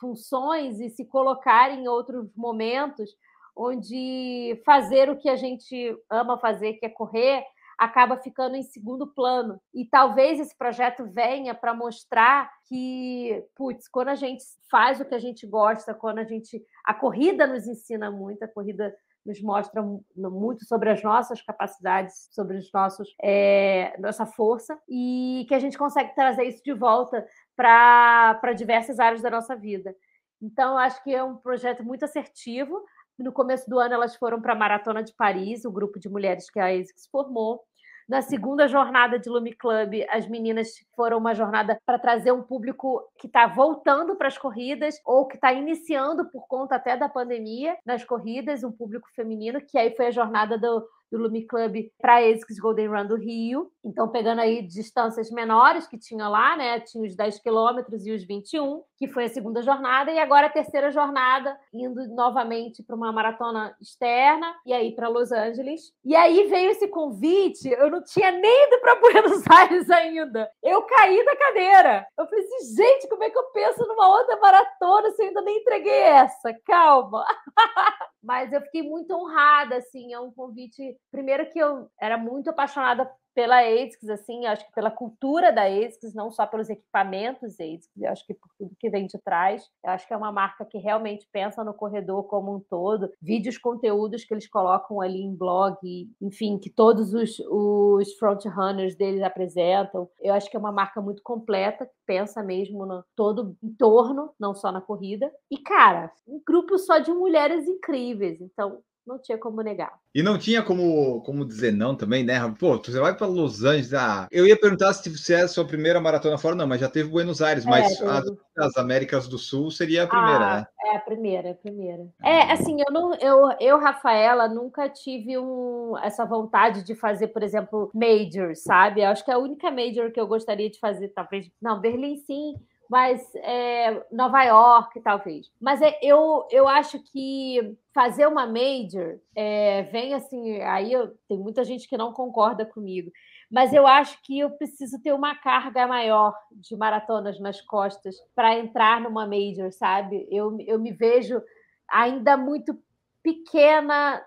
S2: funções e se colocar em outros momentos onde fazer o que a gente ama fazer, que é correr, acaba ficando em segundo plano. E talvez esse projeto venha para mostrar que, putz, quando a gente faz o que a gente gosta, quando a gente. A corrida nos ensina muito, a corrida nos mostra muito sobre as nossas capacidades, sobre os nossos, é, nossa força, e que a gente consegue trazer isso de volta para diversas áreas da nossa vida. Então, acho que é um projeto muito assertivo. No começo do ano, elas foram para a Maratona de Paris, o grupo de mulheres que a ASICS formou. Na segunda jornada de Lume Club, as meninas foram uma jornada para trazer um público que está voltando para as corridas ou que está iniciando por conta até da pandemia nas corridas, um público feminino, que aí foi a jornada do, do Lumi Club para a ASICS Golden Run do Rio. Então, pegando aí distâncias menores que tinha lá, né? Tinha os 10 quilômetros e os 21, que foi a segunda jornada, e agora a terceira jornada, indo novamente para uma maratona externa, e aí para Los Angeles. E aí veio esse convite, eu não tinha nem ido para (laughs) Buenos Aires ainda. Eu caí da cadeira. Eu falei assim, gente, como é que eu penso numa outra maratona se eu ainda nem entreguei essa? Calma. (laughs) Mas eu fiquei muito honrada, assim, é um convite. Primeiro que eu era muito apaixonada pela ASICS, assim, acho que pela cultura da ASICS, não só pelos equipamentos ASICS, eu acho que por tudo que vem de trás. Eu acho que é uma marca que realmente pensa no corredor como um todo. Vídeos, conteúdos que eles colocam ali em blog, enfim, que todos os, os front-runners deles apresentam. Eu acho que é uma marca muito completa, que pensa mesmo no todo entorno, não só na corrida. E, cara, um grupo só de mulheres incríveis. Então, não tinha como negar.
S1: E não tinha como, como dizer não também, né? Pô, você vai para Los Angeles. Ah, eu ia perguntar se você é a sua primeira maratona fora, não, mas já teve Buenos Aires, é, mas as, as, Américas do Sul seria a primeira, ah, né?
S2: É a primeira, é a primeira. É, assim, eu não, eu, eu, Rafaela, nunca tive um, essa vontade de fazer, por exemplo, major, sabe? Eu acho que é a única major que eu gostaria de fazer, talvez. Não, Berlim sim, mas é, Nova York, talvez. Mas é, eu, eu acho que fazer uma major é, vem assim. Aí eu, tem muita gente que não concorda comigo, mas eu acho que eu preciso ter uma carga maior de maratonas nas costas para entrar numa major, sabe? Eu, eu me vejo ainda muito pequena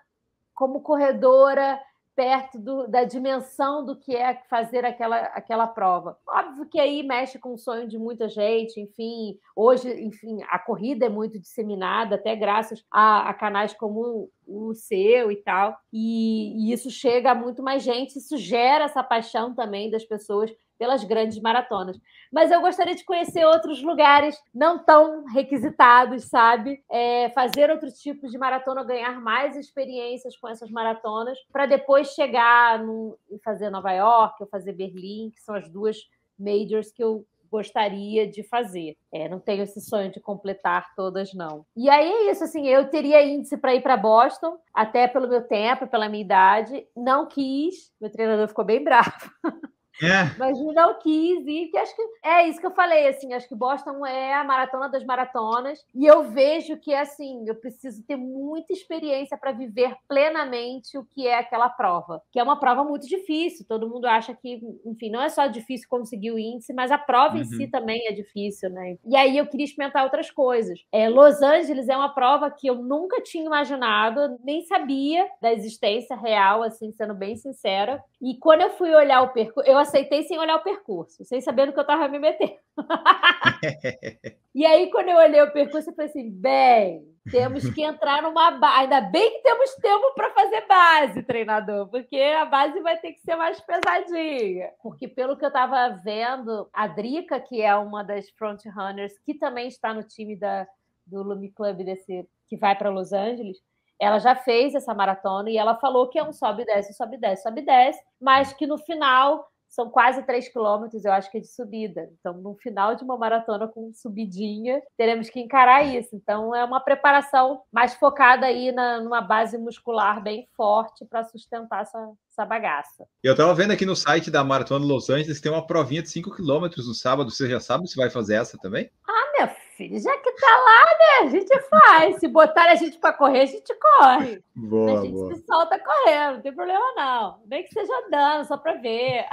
S2: como corredora perto do, da dimensão do que é fazer aquela, aquela prova. Óbvio que aí mexe com o sonho de muita gente, enfim, hoje, enfim, a corrida é muito disseminada, até graças a, a canais como o seu e tal, e, e isso chega a muito mais gente, isso gera essa paixão também das pessoas pelas grandes maratonas. Mas eu gostaria de conhecer outros lugares não tão requisitados, sabe? É, fazer outros tipos de maratona, ganhar mais experiências com essas maratonas, para depois chegar e fazer Nova York ou fazer Berlim, que são as duas majors que eu gostaria de fazer. É, não tenho esse sonho de completar todas, não. E aí é isso, assim, eu teria índice para ir para Boston, até pelo meu tempo, pela minha idade. Não quis, meu treinador ficou bem bravo. (laughs) É. Mas não quis ir, que acho que é isso que eu falei, assim, acho que Boston é a maratona das maratonas, e eu vejo que, assim, eu preciso ter muita experiência para viver plenamente o que é aquela prova, que é uma prova muito difícil, todo mundo acha que, enfim, não é só difícil conseguir o índice, mas a prova uhum. em si uhum. também é difícil, né? E aí eu queria experimentar outras coisas. É, Los Angeles é uma prova que eu nunca tinha imaginado, nem sabia da existência real, assim, sendo bem sincera, e quando eu fui olhar o percurso, eu aceitei sem olhar o percurso, sem saber no que eu estava me metendo. (laughs) e aí, quando eu olhei o percurso, eu falei assim: bem, temos que entrar numa base. Ainda bem que temos tempo para fazer base, treinador, porque a base vai ter que ser mais pesadinha. Porque, pelo que eu estava vendo, a Drica, que é uma das frontrunners, que também está no time da, do Lumi Club desse, que vai para Los Angeles ela já fez essa maratona e ela falou que é um sobe e desce, sobe e desce, sobe e desce, mas que no final são quase 3 quilômetros, eu acho que é de subida. Então, no final de uma maratona com subidinha, teremos que encarar isso. Então, é uma preparação mais focada aí na, numa base muscular bem forte para sustentar essa, essa bagaça.
S1: Eu estava vendo aqui no site da Maratona de Los Angeles, tem uma provinha de 5 quilômetros no sábado. Você já sabe se vai fazer essa também?
S2: Ah, meu filho, já que tá lá, né? A gente faz. Se botar a gente para correr, a gente corre. (laughs) Boa, a gente boa. se solta correndo, não tem problema não. Nem que seja andando, só para ver.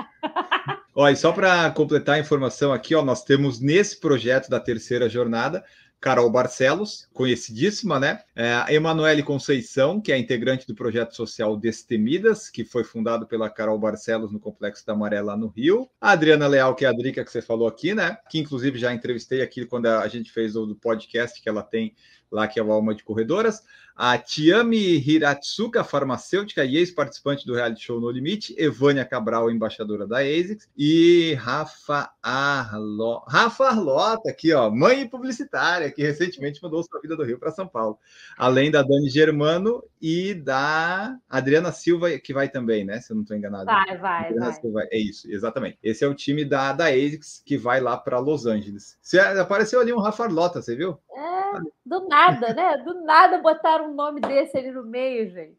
S1: Olha, só para completar a informação aqui, ó, nós temos nesse projeto da terceira jornada Carol Barcelos, conhecidíssima, né? É, Emanuele Conceição, que é integrante do projeto social Destemidas, que foi fundado pela Carol Barcelos no Complexo da Maré, lá no Rio. A Adriana Leal, que é a Drica que você falou aqui, né? Que inclusive já entrevistei aqui quando a gente fez o podcast que ela tem lá, que é o Alma de Corredoras a Tiami Hiratsuka, farmacêutica e ex-participante do reality show No Limite, Evânia Cabral, embaixadora da ASICS, e Rafa Arlo... Rafa Arlota, aqui, ó, mãe publicitária, que recentemente mudou sua vida do Rio para São Paulo. Além da Dani Germano e da Adriana Silva, que vai também, né? Se eu não estou enganado.
S2: Vai, vai, Adriana vai.
S1: Silva, é isso, exatamente. Esse é o time da, da ASICS que vai lá para Los Angeles. Você, apareceu ali um Rafa Arlota, você viu?
S2: É, do nada, né? Do nada botaram um nome desse ali no meio, gente.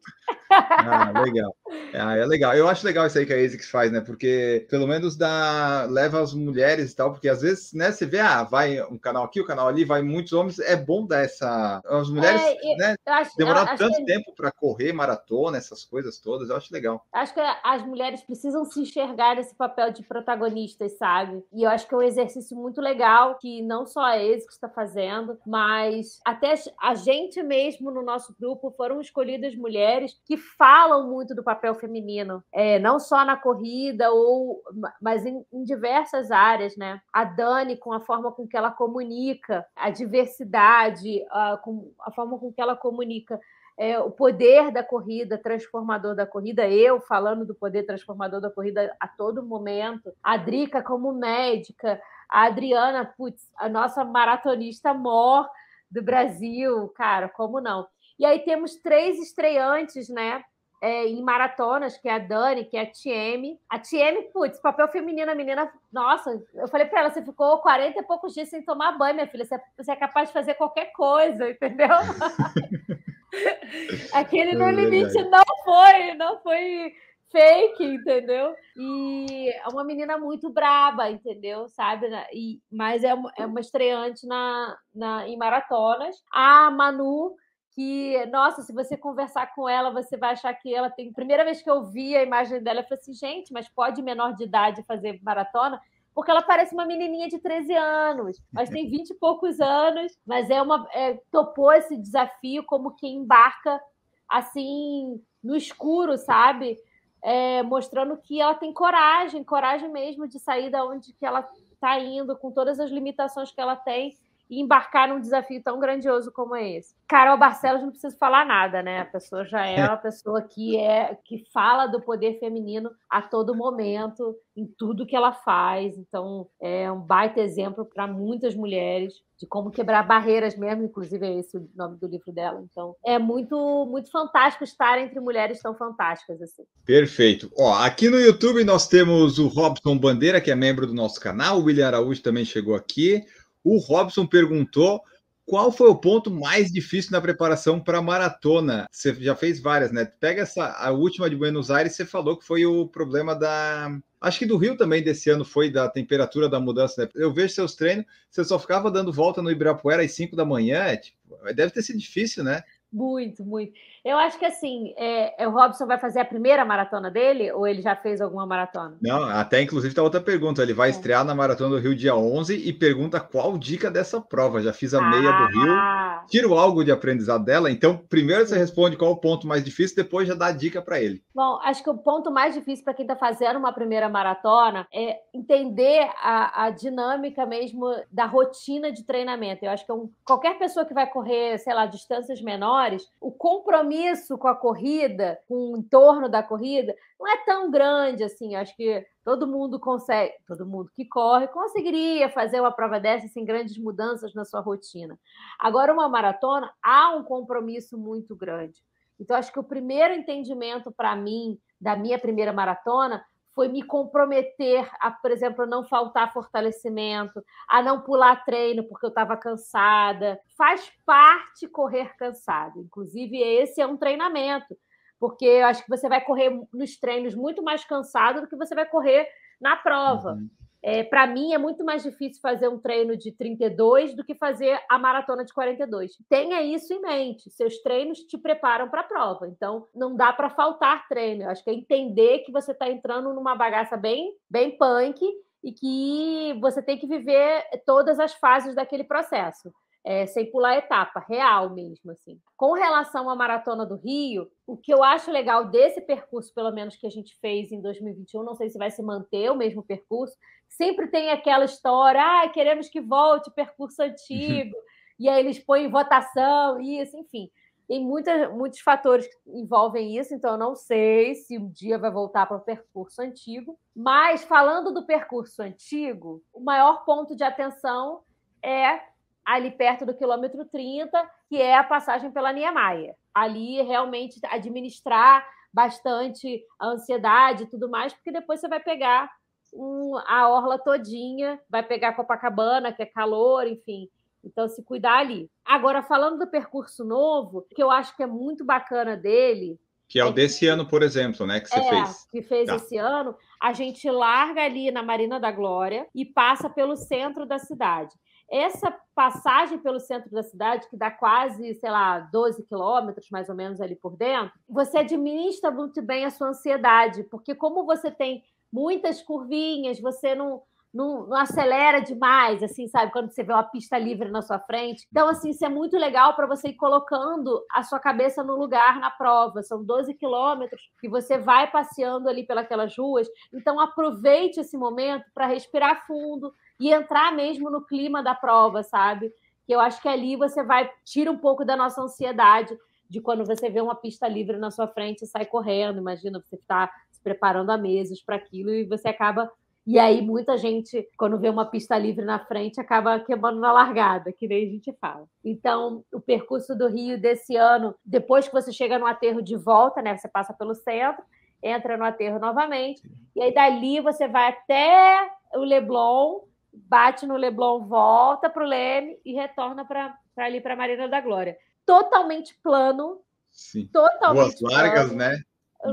S1: Ah, legal. Ah, é legal. Eu acho legal isso aí que a ASICS faz, né? Porque pelo menos dá, leva as mulheres e tal, porque às vezes, né, você vê, ah, vai um canal aqui, o um canal ali, vai muitos homens, é bom dar essa. As mulheres, é, né? Acho, demorar tanto que... tempo para correr maratona, essas coisas todas, eu acho legal.
S2: Acho que as mulheres precisam se enxergar nesse papel de protagonistas, sabe? E eu acho que é um exercício muito legal que não só a ASICS está fazendo, mas até a gente mesmo no nosso grupo foram escolhidas mulheres que falam muito do papel feminino, é, não só na corrida, ou, mas em, em diversas áreas, né? A Dani, com a forma com que ela comunica, a diversidade, a, com a forma com que ela comunica é, o poder da corrida, transformador da corrida, eu falando do poder transformador da corrida a todo momento, a Drica como médica, a Adriana, putz, a nossa maratonista mor do Brasil, cara, como não? E aí temos três estreantes, né? É, em maratonas, que é a Dani, que é a Tieme. A Tieme, putz, papel feminino, a menina, nossa, eu falei para ela, você ficou 40 e poucos dias sem tomar banho, minha filha, você é, você é capaz de fazer qualquer coisa, entendeu? (laughs) Aquele no é limite não foi, não foi fake, entendeu? E é uma menina muito braba, entendeu? Sabe? E, mas é uma, é uma estreante na, na, em maratonas. A Manu, que, nossa, se você conversar com ela, você vai achar que ela tem. Primeira vez que eu vi a imagem dela, eu falei assim, gente, mas pode menor de idade fazer maratona? Porque ela parece uma menininha de 13 anos, mas tem 20 e poucos anos, mas é uma é, topou esse desafio como quem embarca assim no escuro, sabe? é, mostrando que ela tem coragem, coragem mesmo de sair da onde que ela está indo, com todas as limitações que ela tem, e embarcar num desafio tão grandioso como esse. Carol Barcelos não precisa falar nada, né? A pessoa já é uma (laughs) pessoa que é que fala do poder feminino a todo momento, em tudo que ela faz. Então, é um baita exemplo para muitas mulheres de como quebrar barreiras mesmo, inclusive é esse o nome do livro dela. Então, é muito muito fantástico estar entre mulheres tão fantásticas assim.
S1: Perfeito. Ó, aqui no YouTube nós temos o Robson Bandeira, que é membro do nosso canal, o William Araújo também chegou aqui. O Robson perguntou qual foi o ponto mais difícil na preparação para a maratona? Você já fez várias, né? Pega essa a última de Buenos Aires, você falou que foi o problema da Acho que do Rio também desse ano foi da temperatura da mudança, né? Eu vejo seus treinos, você só ficava dando volta no Ibirapuera às 5 da manhã, é, tipo, deve ter sido difícil, né?
S2: Muito, muito. Eu acho que assim, é, é, o Robson vai fazer a primeira maratona dele ou ele já fez alguma maratona?
S1: Não, até inclusive tá outra pergunta. Ele vai é. estrear na maratona do Rio dia 11 e pergunta qual dica dessa prova. Já fiz a ah. meia do Rio, ah! Tiro algo de aprendizado dela. Então, primeiro você responde qual o ponto mais difícil, depois já dá a dica para ele.
S2: Bom, acho que o ponto mais difícil para quem está fazendo uma primeira maratona é entender a, a, dinâmica mesmo da rotina de treinamento. Eu acho que é um, qualquer pessoa que vai correr, sei lá, distâncias menores, o compromisso com a corrida, com o entorno da corrida, não é tão grande assim. Acho que todo mundo consegue, todo mundo que corre conseguiria fazer uma prova dessa sem grandes mudanças na sua rotina. Agora, uma maratona, há um compromisso muito grande. Então, acho que o primeiro entendimento para mim da minha primeira maratona foi me comprometer a, por exemplo, não faltar fortalecimento, a não pular treino porque eu estava cansada. Faz parte correr cansado. Inclusive, esse é um treinamento, porque eu acho que você vai correr nos treinos muito mais cansado do que você vai correr na prova. Uhum. É, para mim é muito mais difícil fazer um treino de 32 do que fazer a maratona de 42. Tenha isso em mente. Seus treinos te preparam para a prova. Então, não dá para faltar treino. Eu acho que é entender que você está entrando numa bagaça bem, bem punk e que você tem que viver todas as fases daquele processo é, sem pular etapa, real mesmo, assim. Com relação à Maratona do Rio, o que eu acho legal desse percurso, pelo menos que a gente fez em 2021, não sei se vai se manter o mesmo percurso, sempre tem aquela história, ah, queremos que volte o percurso antigo, e aí eles põem votação, isso, enfim. Tem muita, muitos fatores que envolvem isso, então eu não sei se um dia vai voltar para o percurso antigo. Mas, falando do percurso antigo, o maior ponto de atenção é ali perto do quilômetro 30, que é a passagem pela Niemeyer. Ali realmente administrar bastante a ansiedade e tudo mais, porque depois você vai pegar um, a orla todinha, vai pegar Copacabana, que é calor, enfim. Então, se cuidar ali. Agora, falando do percurso novo, que eu acho que é muito bacana dele,
S1: Que é o desse ano, por exemplo, né? Que você
S2: é,
S1: fez.
S2: Que fez
S1: Tá.
S2: esse ano. A gente larga ali na Marina da Glória e passa pelo centro da cidade. Essa passagem pelo centro da cidade, que dá quase, sei lá, 12 quilômetros mais ou menos ali por dentro, você administra muito bem a sua ansiedade, porque como você tem muitas curvinhas, você não, não, não acelera demais, assim, sabe? Quando você vê uma pista livre na sua frente. Então, assim, isso é muito legal para você ir colocando a sua cabeça no lugar na prova. São 12 quilômetros que você vai passeando ali pelas ruas. Então, aproveite esse momento para respirar fundo e entrar mesmo no clima da prova, sabe? Que eu acho que ali você vai tira um pouco da nossa ansiedade de quando você vê uma pista livre na sua frente e sai correndo. Imagina você está se preparando há meses para aquilo e você acaba e aí, muita gente, quando vê uma pista livre na frente, acaba queimando na largada, que nem a gente fala. Então, o percurso do Rio desse ano, depois que você chega no aterro de volta, né? Você passa pelo centro, entra no aterro novamente, e aí dali você vai até o Leblon, bate no Leblon, volta para o Leme e retorna para ali para Marina da Glória. Totalmente plano.
S1: Sim.
S2: Totalmente
S1: Ruas largas,
S2: plano,
S1: né?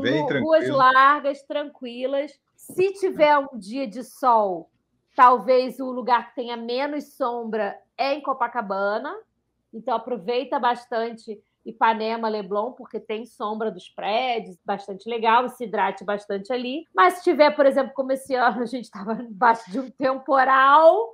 S1: Bem
S2: Ruas largas, tranquilas. Se tiver um dia de sol, talvez o lugar que tenha menos sombra é em Copacabana. Então aproveita bastante Ipanema, Leblon, porque tem sombra dos prédios, bastante legal, se hidrate bastante ali. Mas se tiver, por exemplo, como esse ano a gente estava embaixo (laughs) de um temporal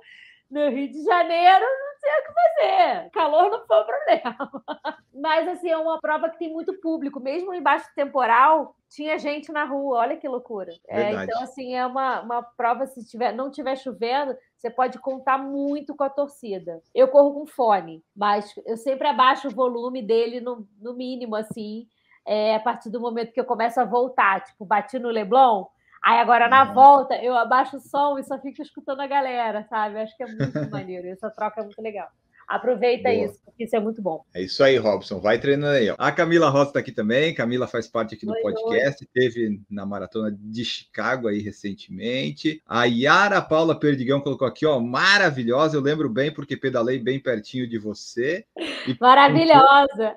S2: no Rio de Janeiro, sei o que fazer. Calor não foi o problema. (laughs) Mas, assim, é uma prova que tem muito público. Mesmo embaixo do temporal, tinha gente na rua. Olha que loucura. É, então, assim, é uma, uma prova, se tiver, não tiver chovendo, você pode contar muito com a torcida. Eu corro com fone, mas eu sempre abaixo o volume dele no, no mínimo, assim, é, a partir do momento que eu começo a voltar. Tipo, bati no Leblon, Aí agora na volta eu abaixo o som e só fico escutando a galera, sabe? Eu Acho que é muito (laughs) maneiro. Essa troca é muito legal. Aproveita
S1: Boa.
S2: isso, porque isso é muito bom.
S1: É isso aí, Robson. Vai treinando aí. ó. A Camila Rosa está aqui também. Camila faz parte aqui do
S2: Oi,
S1: podcast. Teve na maratona de Chicago aí recentemente. A Yara Paula Perdigão colocou aqui, ó, maravilhosa. Eu lembro bem porque pedalei bem pertinho de você. (laughs)
S2: Maravilhosa!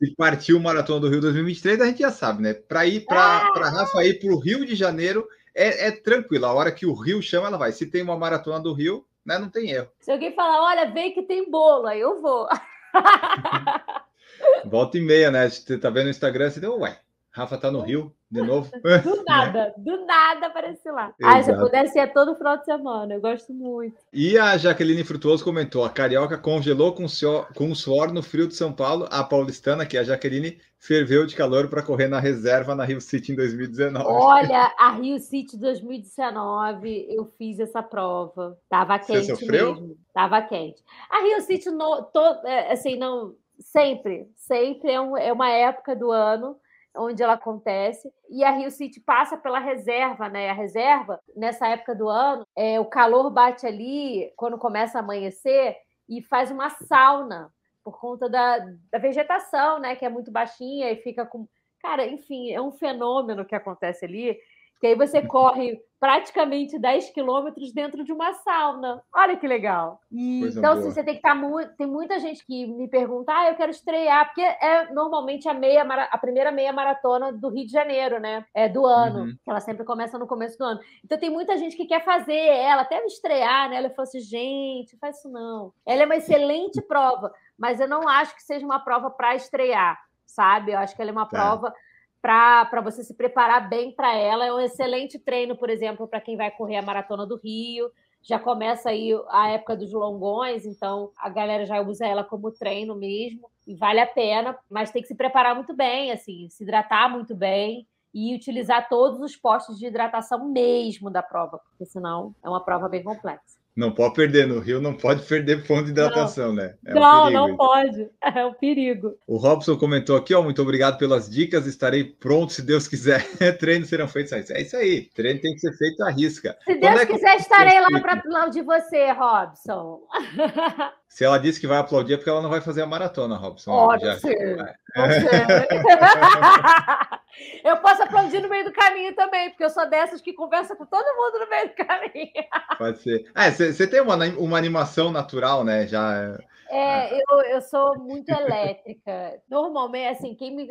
S1: E partiu o Maratona do Rio 2023, a gente já sabe, né? Para ir
S2: Ah!
S1: para Rafa ir para o Rio de Janeiro é, é tranquilo. A hora que o Rio chama, ela vai. Se tem uma maratona do Rio, né, não tem erro.
S2: Se alguém falar, olha, vem que tem bolo, aí eu vou. (laughs)
S1: Volta e meia, né? Você tá vendo no Instagram, você deu, ué, Rafa tá no Rio de novo. (laughs)
S2: Do nada, do nada aparece lá. Ah, se eu
S1: Exato.
S2: pudesse ir todo final de semana, eu gosto muito.
S1: E a Jaqueline Frutuoso comentou: a carioca congelou com suor, com suor no frio de São Paulo. A paulistana, que é a Jaqueline, ferveu de calor para correr na reserva na Rio City em 2019.
S2: Olha, a Rio City 2019, eu fiz essa prova. Tava
S1: Você
S2: quente
S1: sofreu?
S2: mesmo. Tava quente. A Rio City, no, to- é, assim, não, sempre, sempre é, um- é uma época do ano onde ela acontece. E a Rio City passa pela reserva, né? A reserva, nessa época do ano, é, o calor bate ali quando começa a amanhecer e faz uma sauna por conta da, da vegetação, né? Que é muito baixinha e fica com. Cara, enfim, é um fenômeno que acontece ali, que aí você corre praticamente 10 quilômetros dentro de uma sauna. Olha que legal. E, então, assim, você tem que estar muito. Tem muita gente que me pergunta: ah, eu quero estrear, porque é normalmente a meia a primeira meia maratona do Rio de Janeiro, né? É do ano.
S1: Uhum.
S2: que Ela sempre começa no começo do ano. Então tem muita gente que quer fazer ela, até me estrear, né? Ela falou assim, gente, faz isso não. Ela é uma excelente prova, mas eu não acho que seja uma prova para estrear, sabe? Eu acho que ela é uma
S1: Tá.
S2: prova para você se preparar bem para ela. É um excelente treino, por exemplo, para quem vai correr a maratona do Rio. Já começa aí a época dos longões, então a galera já usa ela como treino mesmo e vale a pena, mas tem que se preparar muito bem, assim, se hidratar muito bem e utilizar todos os postos de hidratação mesmo da prova, porque senão é uma prova bem complexa.
S1: Não pode perder no Rio, não pode perder ponto de hidratação, né? É um
S2: não,
S1: perigo
S2: não
S1: isso.
S2: pode. É um perigo.
S1: O Robson comentou aqui, ó, muito obrigado pelas dicas, estarei pronto se Deus quiser. (laughs) Treinos serão feitos. É isso aí, treino tem que ser feito à risca.
S2: Se Deus
S1: é que-
S2: quiser, estarei lá para aplaudir você, Robson. (laughs)
S1: Se ela disse que vai aplaudir, é porque ela não vai fazer a maratona, Robson.
S2: Pode
S1: Já-
S2: ser. (laughs) Eu posso aplaudir no meio do caminho também, porque eu sou dessas que conversa com todo mundo no meio do caminho.
S1: Pode ser. Ah, você tem uma, uma animação natural, né? Já.
S2: É, eu, eu sou muito elétrica. Normalmente, assim, quem me.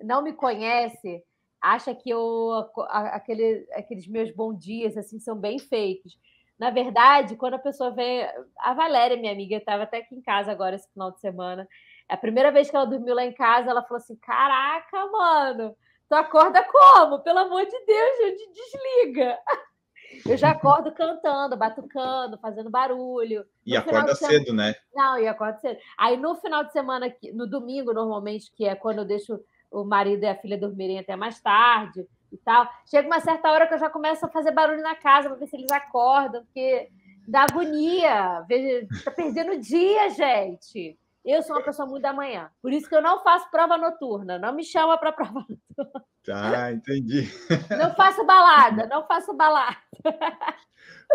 S2: não me conhece acha que eu, aquele, aqueles meus bons dias assim são bem feitos. Na verdade, quando a pessoa vem. A Valéria, minha amiga, estava até aqui em casa agora esse final de semana. A primeira vez que ela dormiu lá em casa, ela falou assim: Caraca, mano, tu acorda como? Pelo amor de Deus, gente, desliga. (laughs) Eu já acordo cantando, batucando, fazendo barulho.
S1: No e acorda semana... cedo, né?
S2: Não, e acorda cedo. Aí no final de semana, no domingo, normalmente, que é quando eu deixo o marido e a filha dormirem até mais tarde e tal. Chega uma certa hora que eu já começo a fazer barulho na casa para ver se eles acordam, porque dá agonia. Está perdendo o dia, gente. Eu sou uma pessoa muito da manhã. Por isso que eu não faço prova noturna. Não me chama para (laughs) prova noturna.
S1: Tá, entendi.
S2: Não faço balada, não faço balada.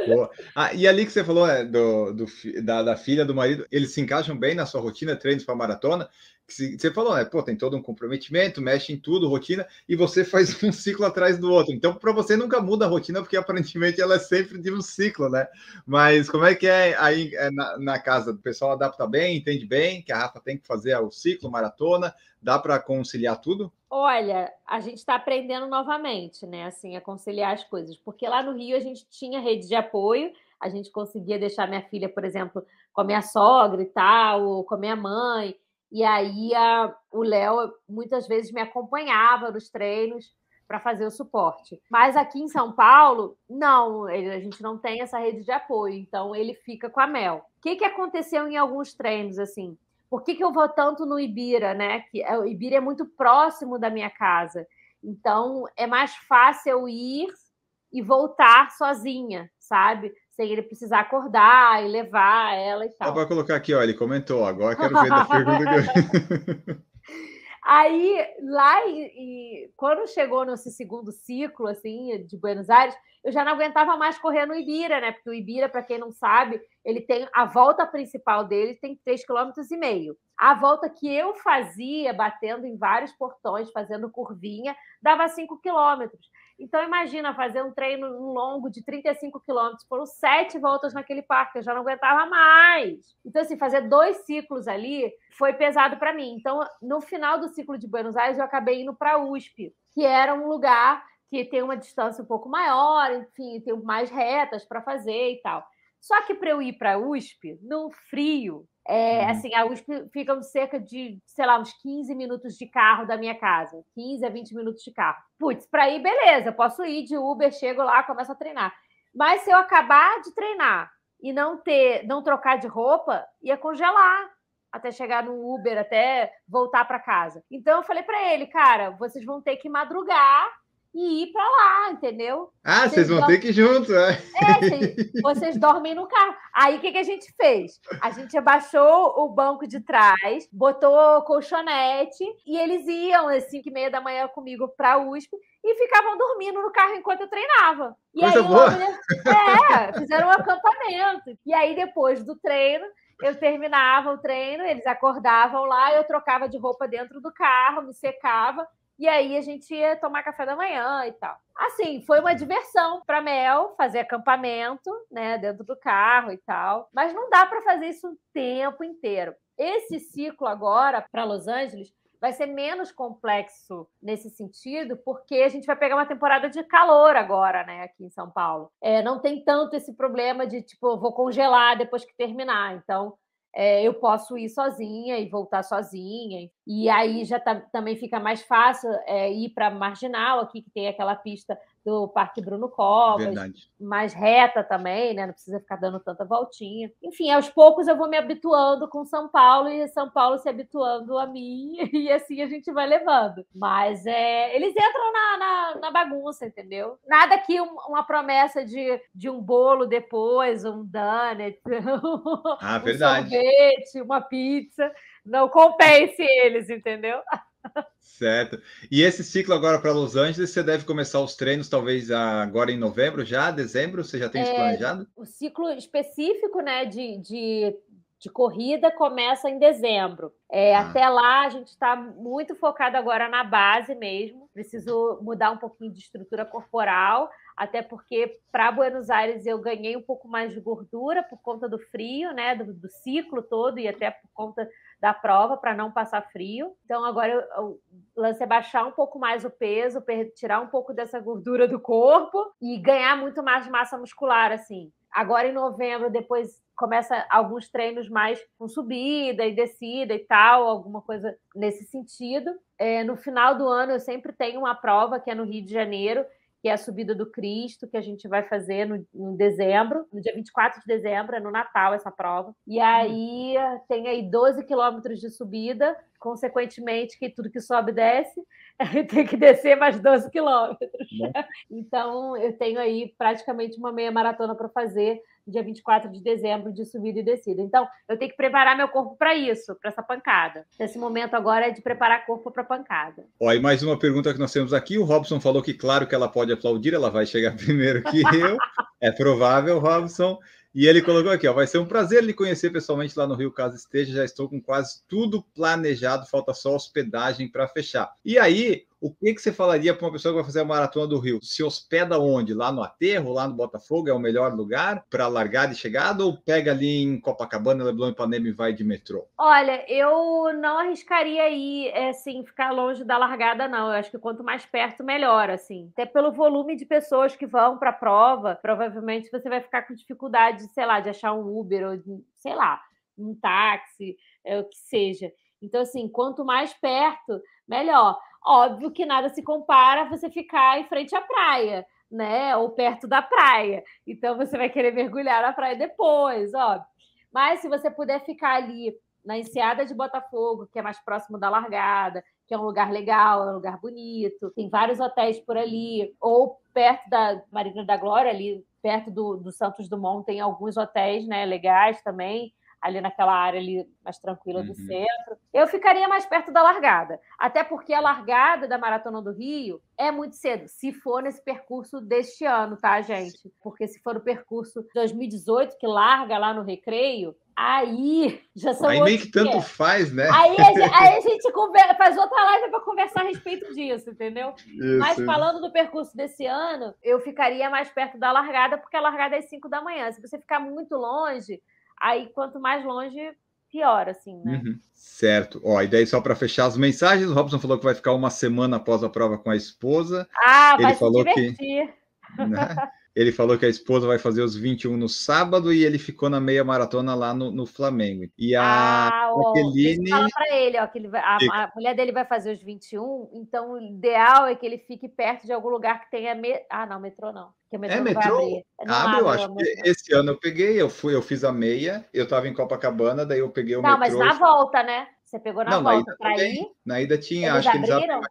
S1: Boa. Ah, e ali que você falou é, do, do da, da, filha, do marido, eles se encaixam bem na sua rotina, treinos para maratona? Você falou, né? Pô, tem todo um comprometimento, mexe em tudo, rotina, e você (laughs) faz um ciclo atrás do outro. Então, para você nunca muda a rotina, porque aparentemente ela é sempre de um ciclo, né? Mas como é que é aí é na, na, casa? O pessoal adapta bem, entende bem que a Rafa tem que fazer o ciclo, maratona? Dá para conciliar tudo?
S2: Olha, a gente está aprendendo novamente, né? Assim, a conciliar as coisas, porque lá no Rio a gente tinha rede de apoio, a gente conseguia deixar minha filha, por exemplo, com a minha sogra e tal, ou com a minha mãe. E aí a, o Léo muitas vezes me acompanhava nos treinos para fazer o suporte. Mas aqui em São Paulo, não, a gente não tem essa rede de apoio, então ele fica com a Mel. O que, que aconteceu em alguns treinos, assim? Por que, que eu vou tanto no Ibira, né? Que é, o Ibira é muito próximo da minha casa. Então é mais fácil eu ir e voltar sozinha, sabe? Sem ele precisar acordar e levar ela e tal.
S1: Só para colocar aqui, ó, ele comentou, agora quero ver a (laughs) pergunta que
S2: Aí, lá, e, e, quando chegou nesse segundo ciclo, assim, de Buenos Aires, eu já não aguentava mais correr no Ibira, né? Porque o Ibira, para quem não sabe, ele tem a volta principal dele tem 3,5 km. A volta que eu fazia, batendo em vários portões, fazendo curvinha, dava 5 quilômetros. Então, imagina fazer um treino longo de 35 quilômetros, foram sete voltas naquele parque, eu já não aguentava mais. Então, assim, fazer dois ciclos ali foi pesado para mim. Então, no final do ciclo de Buenos Aires, eu acabei indo para a USP, que era um lugar que tem uma distância um pouco maior, enfim, tem mais retas para fazer e tal. Só que para eu ir para a USP, no frio, é, uhum. Assim, a USP fica cerca de, sei lá, uns 15 minutos de carro da minha casa. 15 a 20 minutos de carro. Putz, para ir, beleza, posso ir de Uber, chego lá, começo a treinar. Mas se eu acabar de treinar e não ter, não trocar de roupa, ia congelar até chegar no Uber, até voltar para casa. Então eu falei para ele, cara, vocês vão ter que madrugar e ir para lá, entendeu?
S1: Ah, vocês, vocês vão dormem... ter que ir junto, é?
S2: É, vocês dormem no carro. Aí o que, que a gente fez? A gente abaixou o banco de trás, botou colchonete e eles iam às 5 e meia da manhã comigo para a USP e ficavam dormindo no carro enquanto eu treinava. E
S1: Coisa
S2: aí,
S1: boa.
S2: É, fizeram um acampamento. E aí, depois do treino, eu terminava o treino, eles acordavam lá, eu trocava de roupa dentro do carro, me secava e aí a gente ia tomar café da manhã e tal. Assim, foi uma diversão para Mel fazer acampamento, né, dentro do carro e tal. Mas não dá para fazer isso o tempo inteiro. Esse ciclo agora para Los Angeles vai ser menos complexo nesse sentido, porque a gente vai pegar uma temporada de calor agora, né, aqui em São Paulo. É, não tem tanto esse problema de tipo, vou congelar depois que terminar. Então, é, eu posso ir sozinha e voltar sozinha. E aí já tá, também fica mais fácil é, ir para Marginal, aqui que tem aquela pista do Parque Bruno Covas, Verdade. mais reta também, né? Não precisa ficar dando tanta voltinha. Enfim, aos poucos eu vou me habituando com São Paulo e São Paulo se habituando a mim, (laughs) e assim a gente vai levando. Mas é, eles entram na, na, na bagunça, entendeu? Nada que um, uma promessa de, de um bolo depois, um donut, (laughs)
S1: ah,
S2: um
S1: verdade.
S2: sorvete, uma pizza, não compense eles, entendeu? (laughs)
S1: Certo. E esse ciclo agora para Los Angeles, você deve começar os treinos talvez agora em novembro, já, dezembro? Você já tem isso é, planejado?
S2: O ciclo específico né, de, de, de corrida começa em dezembro. É, ah. Até lá, a gente está muito focado agora na base mesmo. Preciso mudar um pouquinho de estrutura corporal. Até porque para Buenos Aires eu ganhei um pouco mais de gordura por conta do frio, né, do, do ciclo todo e até por conta da prova para não passar frio. Então agora o lance é baixar um pouco mais o peso, tirar um pouco dessa gordura do corpo e ganhar muito mais massa muscular assim. Agora em novembro, depois começa alguns treinos mais com subida e descida e tal, alguma coisa nesse sentido. É, no final do ano eu sempre tenho uma prova que é no Rio de Janeiro, que é a subida do Cristo, que a gente vai fazer no, no, dezembro, no dia 24 de dezembro, é no Natal essa prova. E aí tem aí 12 quilômetros de subida, consequentemente, que tudo que sobe desce, (laughs) tem que descer mais 12 quilômetros. Então, eu tenho aí praticamente uma meia maratona para fazer dia 24 de dezembro de subida e descida. Então, eu tenho que preparar meu corpo para isso, para essa pancada. Esse momento agora é de preparar corpo para pancada.
S1: Ó, e mais uma pergunta que nós temos aqui. O Robson falou que, claro, que ela pode aplaudir, ela vai chegar (laughs) primeiro que eu. é provável, Robson. E ele colocou aqui, ó, vai ser um prazer lhe conhecer pessoalmente lá no Rio, caso esteja. Já estou com quase tudo planejado, falta só hospedagem para fechar. E aí, o que, que você falaria para uma pessoa que vai fazer a maratona do Rio? Se hospeda onde? Lá no Aterro, lá no Botafogo, é o melhor lugar para largar de chegada? Ou pega ali em Copacabana, Leblon e Ipanema e vai de metrô?
S2: Olha, eu não arriscaria ir, é, assim, ficar longe da largada, não. Eu acho que quanto mais perto, melhor, assim. Até pelo volume de pessoas que vão para a prova, provavelmente você vai ficar com dificuldade, sei lá, de achar um Uber ou, de, sei lá, um táxi, é, o que seja. Então, assim, quanto mais perto, melhor. Óbvio que nada se compara a você ficar em frente à praia, né? Ou perto da praia. Então você vai querer mergulhar na praia depois, óbvio. Mas se você puder ficar ali na enseada de Botafogo, que é mais próximo da largada, que é um lugar legal, é um lugar bonito, tem vários hotéis por ali, ou perto da Marina da Glória, ali perto do, do Santos Dumont, tem alguns hotéis né, legais também ali naquela área ali mais tranquila do uhum. centro. Eu ficaria mais perto da largada, até porque a largada da Maratona do Rio é muito cedo, se for nesse percurso deste ano, tá, gente? Porque se for o percurso 2018 que larga lá no Recreio, aí já são
S1: Aí meio que tanto faz, né?
S2: Aí a gente, aí a (laughs) gente conversa, faz outra live para conversar a respeito disso, entendeu? Isso. Mas falando do percurso desse ano, eu ficaria mais perto da largada, porque a largada é às 5 da manhã. Se você ficar muito longe, Aí, quanto mais longe, pior, assim, né? Uhum.
S1: Certo. Ó, e daí, só para fechar as mensagens, o Robson falou que vai ficar uma semana após a prova com a esposa.
S2: Ah, Ele vai falou se divertir.
S1: Que, (laughs) né? Ele falou que a esposa vai fazer os 21 no sábado e ele ficou na meia maratona lá no, no Flamengo. E a
S2: ah, Jaqueline. Fala para ele, ó, que ele vai, a, a, mulher dele vai fazer os 21, então o ideal é que ele fique perto de algum lugar que tenha. Me... Ah, não, metrô não.
S1: Que metrô é metrô? Abre, abre, eu acho que esse ano eu peguei, eu fui, eu fiz a meia, eu estava em Copacabana, daí eu peguei o
S2: não,
S1: metrô.
S2: Não, mas na volta, né? Você pegou na não, volta para ir?
S1: Na ida tinha,
S2: eles
S1: acho
S2: abriram? que eles abriram.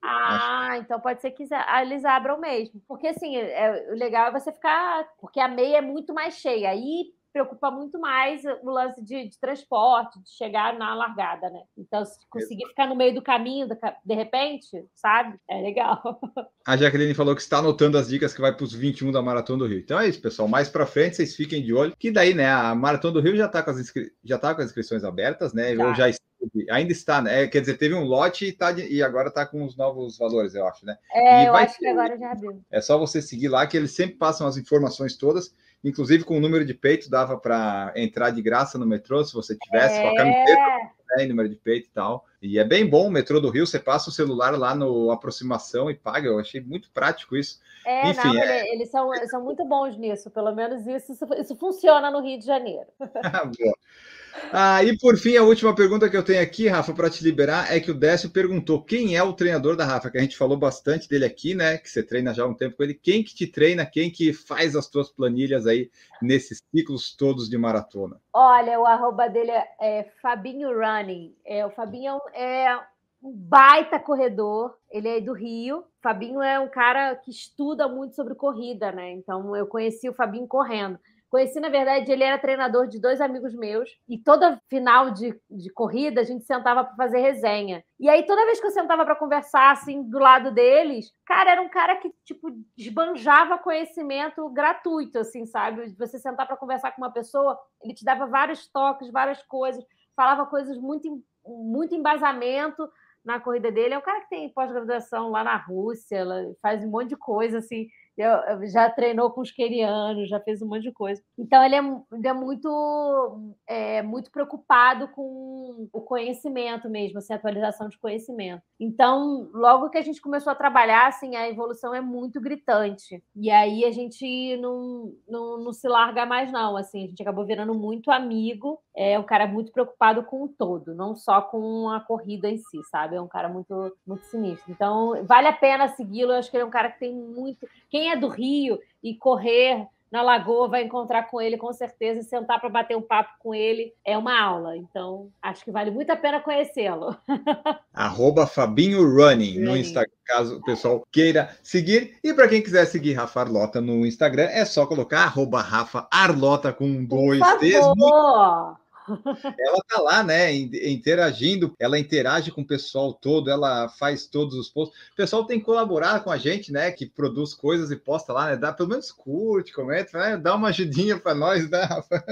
S2: Ah,
S1: acho.
S2: então pode ser que eles abram mesmo. Porque assim, é, o legal é você ficar. Porque a meia é muito mais cheia. Aí preocupa muito mais o lance de, de, transporte, de chegar na largada, né? Então, se conseguir ficar no meio do caminho, de repente, sabe? É legal. (laughs)
S1: A Jaqueline falou que está anotando as dicas que vai para os 21 da Maratona do Rio. Então é isso, pessoal. Mais para frente, vocês fiquem de olho. Que daí, né, a Maratona do Rio já está com, as inscri... já tá com as inscrições abertas, né? Já. Eu já ainda está, né? Quer dizer, teve um lote e, tá de... e agora está com os novos valores, eu acho, né?
S2: É, e eu acho ter... que agora já abriu.
S1: É só você seguir lá que eles sempre passam as informações todas. Inclusive, com o número de peito, dava para entrar de graça no metrô, se você tivesse, é... com a camiseta, né, número de peito e tal. E é bem bom o metrô do Rio, você passa o celular lá no aproximação e paga. Eu achei muito prático isso.
S2: É, Enfim, não, é... eles, são, são muito bons nisso, pelo menos isso, isso, isso funciona no Rio de Janeiro. (laughs)
S1: Boa. Ah, e por fim, a última pergunta que eu tenho aqui, Rafa, para te liberar, é que o Décio perguntou quem é o treinador da Rafa, que a gente falou bastante dele aqui, né? Que você treina já há um tempo com ele. Quem que te treina, quem que faz as tuas planilhas aí nesses ciclos todos de maratona?
S2: Olha, o arroba dele é, é Fabinho Running. É, o Fabinho é um baita corredor, ele é do Rio. Fabinho é um cara que estuda muito sobre corrida, né? Então eu conheci o Fabinho correndo. Conheci, na verdade, ele era treinador de dois amigos meus, e toda final de, de corrida a gente sentava para fazer resenha. E aí, toda vez que eu sentava para conversar, assim, do lado deles, cara, era um cara que, tipo, esbanjava conhecimento gratuito, assim, sabe? Você sentar para conversar com uma pessoa, ele te dava vários toques, várias coisas, falava coisas muito, muito embasamento na corrida dele é um cara que tem pós-graduação lá na Rússia, faz um monte de coisa assim já treinou com os querianos, já fez um monte de coisa. Então ele é, ele é muito é, muito preocupado com o conhecimento mesmo, assim, atualização de conhecimento. Então, logo que a gente começou a trabalhar, assim, a evolução é muito gritante. E aí a gente não, não, não se larga mais, não. Assim, a gente acabou virando muito amigo. É um cara muito preocupado com o todo, não só com a corrida em si, sabe? É um cara muito, muito sinistro. Então, vale a pena segui-lo. Eu acho que ele é um cara que tem muito. Quem quem é do Rio e correr na Lagoa vai encontrar com ele com certeza e sentar para bater um papo com ele é uma aula. Então, acho que vale muito a pena conhecê-lo. (laughs)
S1: Arroba Fabinho Running, no Instagram, caso o pessoal queira seguir. E para quem quiser seguir Rafa Arlota no Instagram, é só colocar arroba Rafa Arlota com dois T's. (laughs) ela tá lá, né, interagindo, ela interage com o pessoal todo, ela faz todos os posts. O pessoal tem que colaborar com a gente, né, que produz coisas e posta lá, né, dá pelo menos curte, comenta, né, dá uma ajudinha para nós, né, Rafa?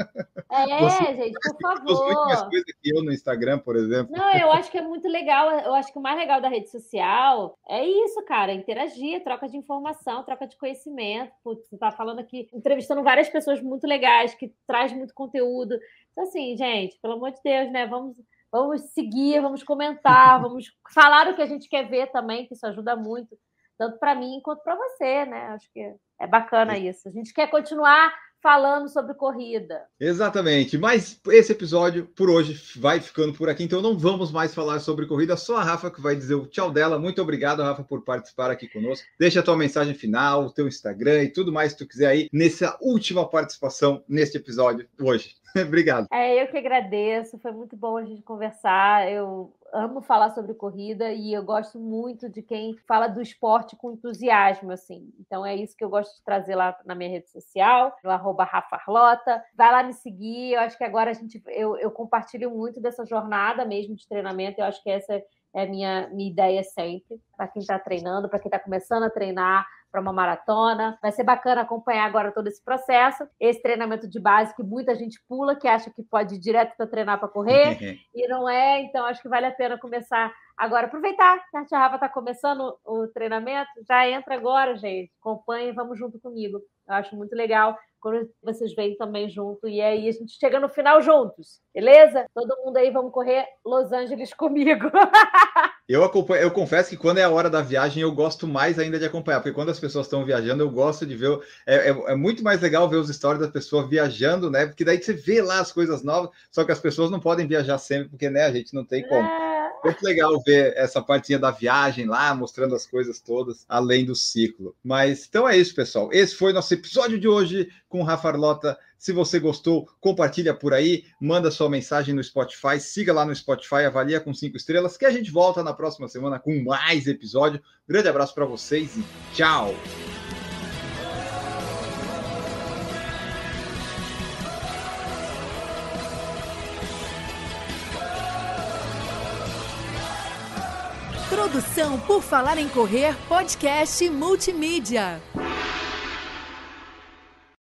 S2: É, (laughs) Você, gente, por favor.
S1: muito mais coisa que eu no Instagram, por exemplo.
S2: Não, eu acho que é muito legal, eu acho que o mais legal da rede social é isso, cara, interagir, troca de informação, troca de conhecimento. Putz, você tá falando aqui, entrevistando várias pessoas muito legais, que traz muito conteúdo. Então, assim, gente, pelo amor de Deus, né? Vamos, vamos seguir, vamos comentar, (laughs) vamos falar o que a gente quer ver também, que isso ajuda muito, tanto para mim quanto para você, né? Acho que é bacana isso. A gente quer continuar falando sobre corrida.
S1: Exatamente. Mas esse episódio por hoje vai ficando por aqui, então não vamos mais falar sobre corrida, só a Rafa que vai dizer o tchau dela. Muito obrigado, Rafa, por participar aqui conosco. Deixa a tua mensagem final, o teu Instagram e tudo mais que tu quiser aí nessa última participação neste episódio hoje. (laughs) Obrigado.
S2: É, eu que agradeço. Foi muito bom a gente conversar. Eu amo falar sobre corrida e eu gosto muito de quem fala do esporte com entusiasmo, assim. Então é isso que eu gosto de trazer lá na minha rede social, no arroba Rafarlota. Vai lá me seguir. Eu acho que agora a gente eu, eu compartilho muito dessa jornada mesmo de treinamento. Eu acho que essa é a minha, minha ideia sempre, para quem está treinando, para quem está começando a treinar para uma maratona. Vai ser bacana acompanhar agora todo esse processo, esse treinamento de base que muita gente pula, que acha que pode ir direto para treinar para correr, (laughs) e não é. Então, acho que vale a pena começar agora. Aproveitar que a Tia Rafa está começando o treinamento, já entra agora, gente. Acompanhe, vamos junto comigo. Eu acho muito legal quando vocês vêm também junto. E aí a gente chega no final juntos, beleza? Todo mundo aí, vamos correr Los Angeles comigo. (laughs)
S1: eu, acompanho, eu confesso que quando é a hora da viagem, eu gosto mais ainda de acompanhar, porque quando as pessoas estão viajando, eu gosto de ver. É, é, é, muito mais legal ver os stories das pessoas viajando, né? Porque daí você vê lá as coisas novas, só que as pessoas não podem viajar sempre, porque né, a gente não tem como. É... Muito legal ver essa partinha da viagem lá, mostrando as coisas todas, além do ciclo. Mas então é isso, pessoal. Esse foi nosso episódio de hoje com o Rafa Arlota. Se você gostou, compartilha por aí, manda sua mensagem no Spotify, siga lá no Spotify, avalia com cinco estrelas, que a gente volta na próxima semana com mais episódio. Grande abraço para vocês e tchau!
S3: Por Falar em Correr, podcast multimídia.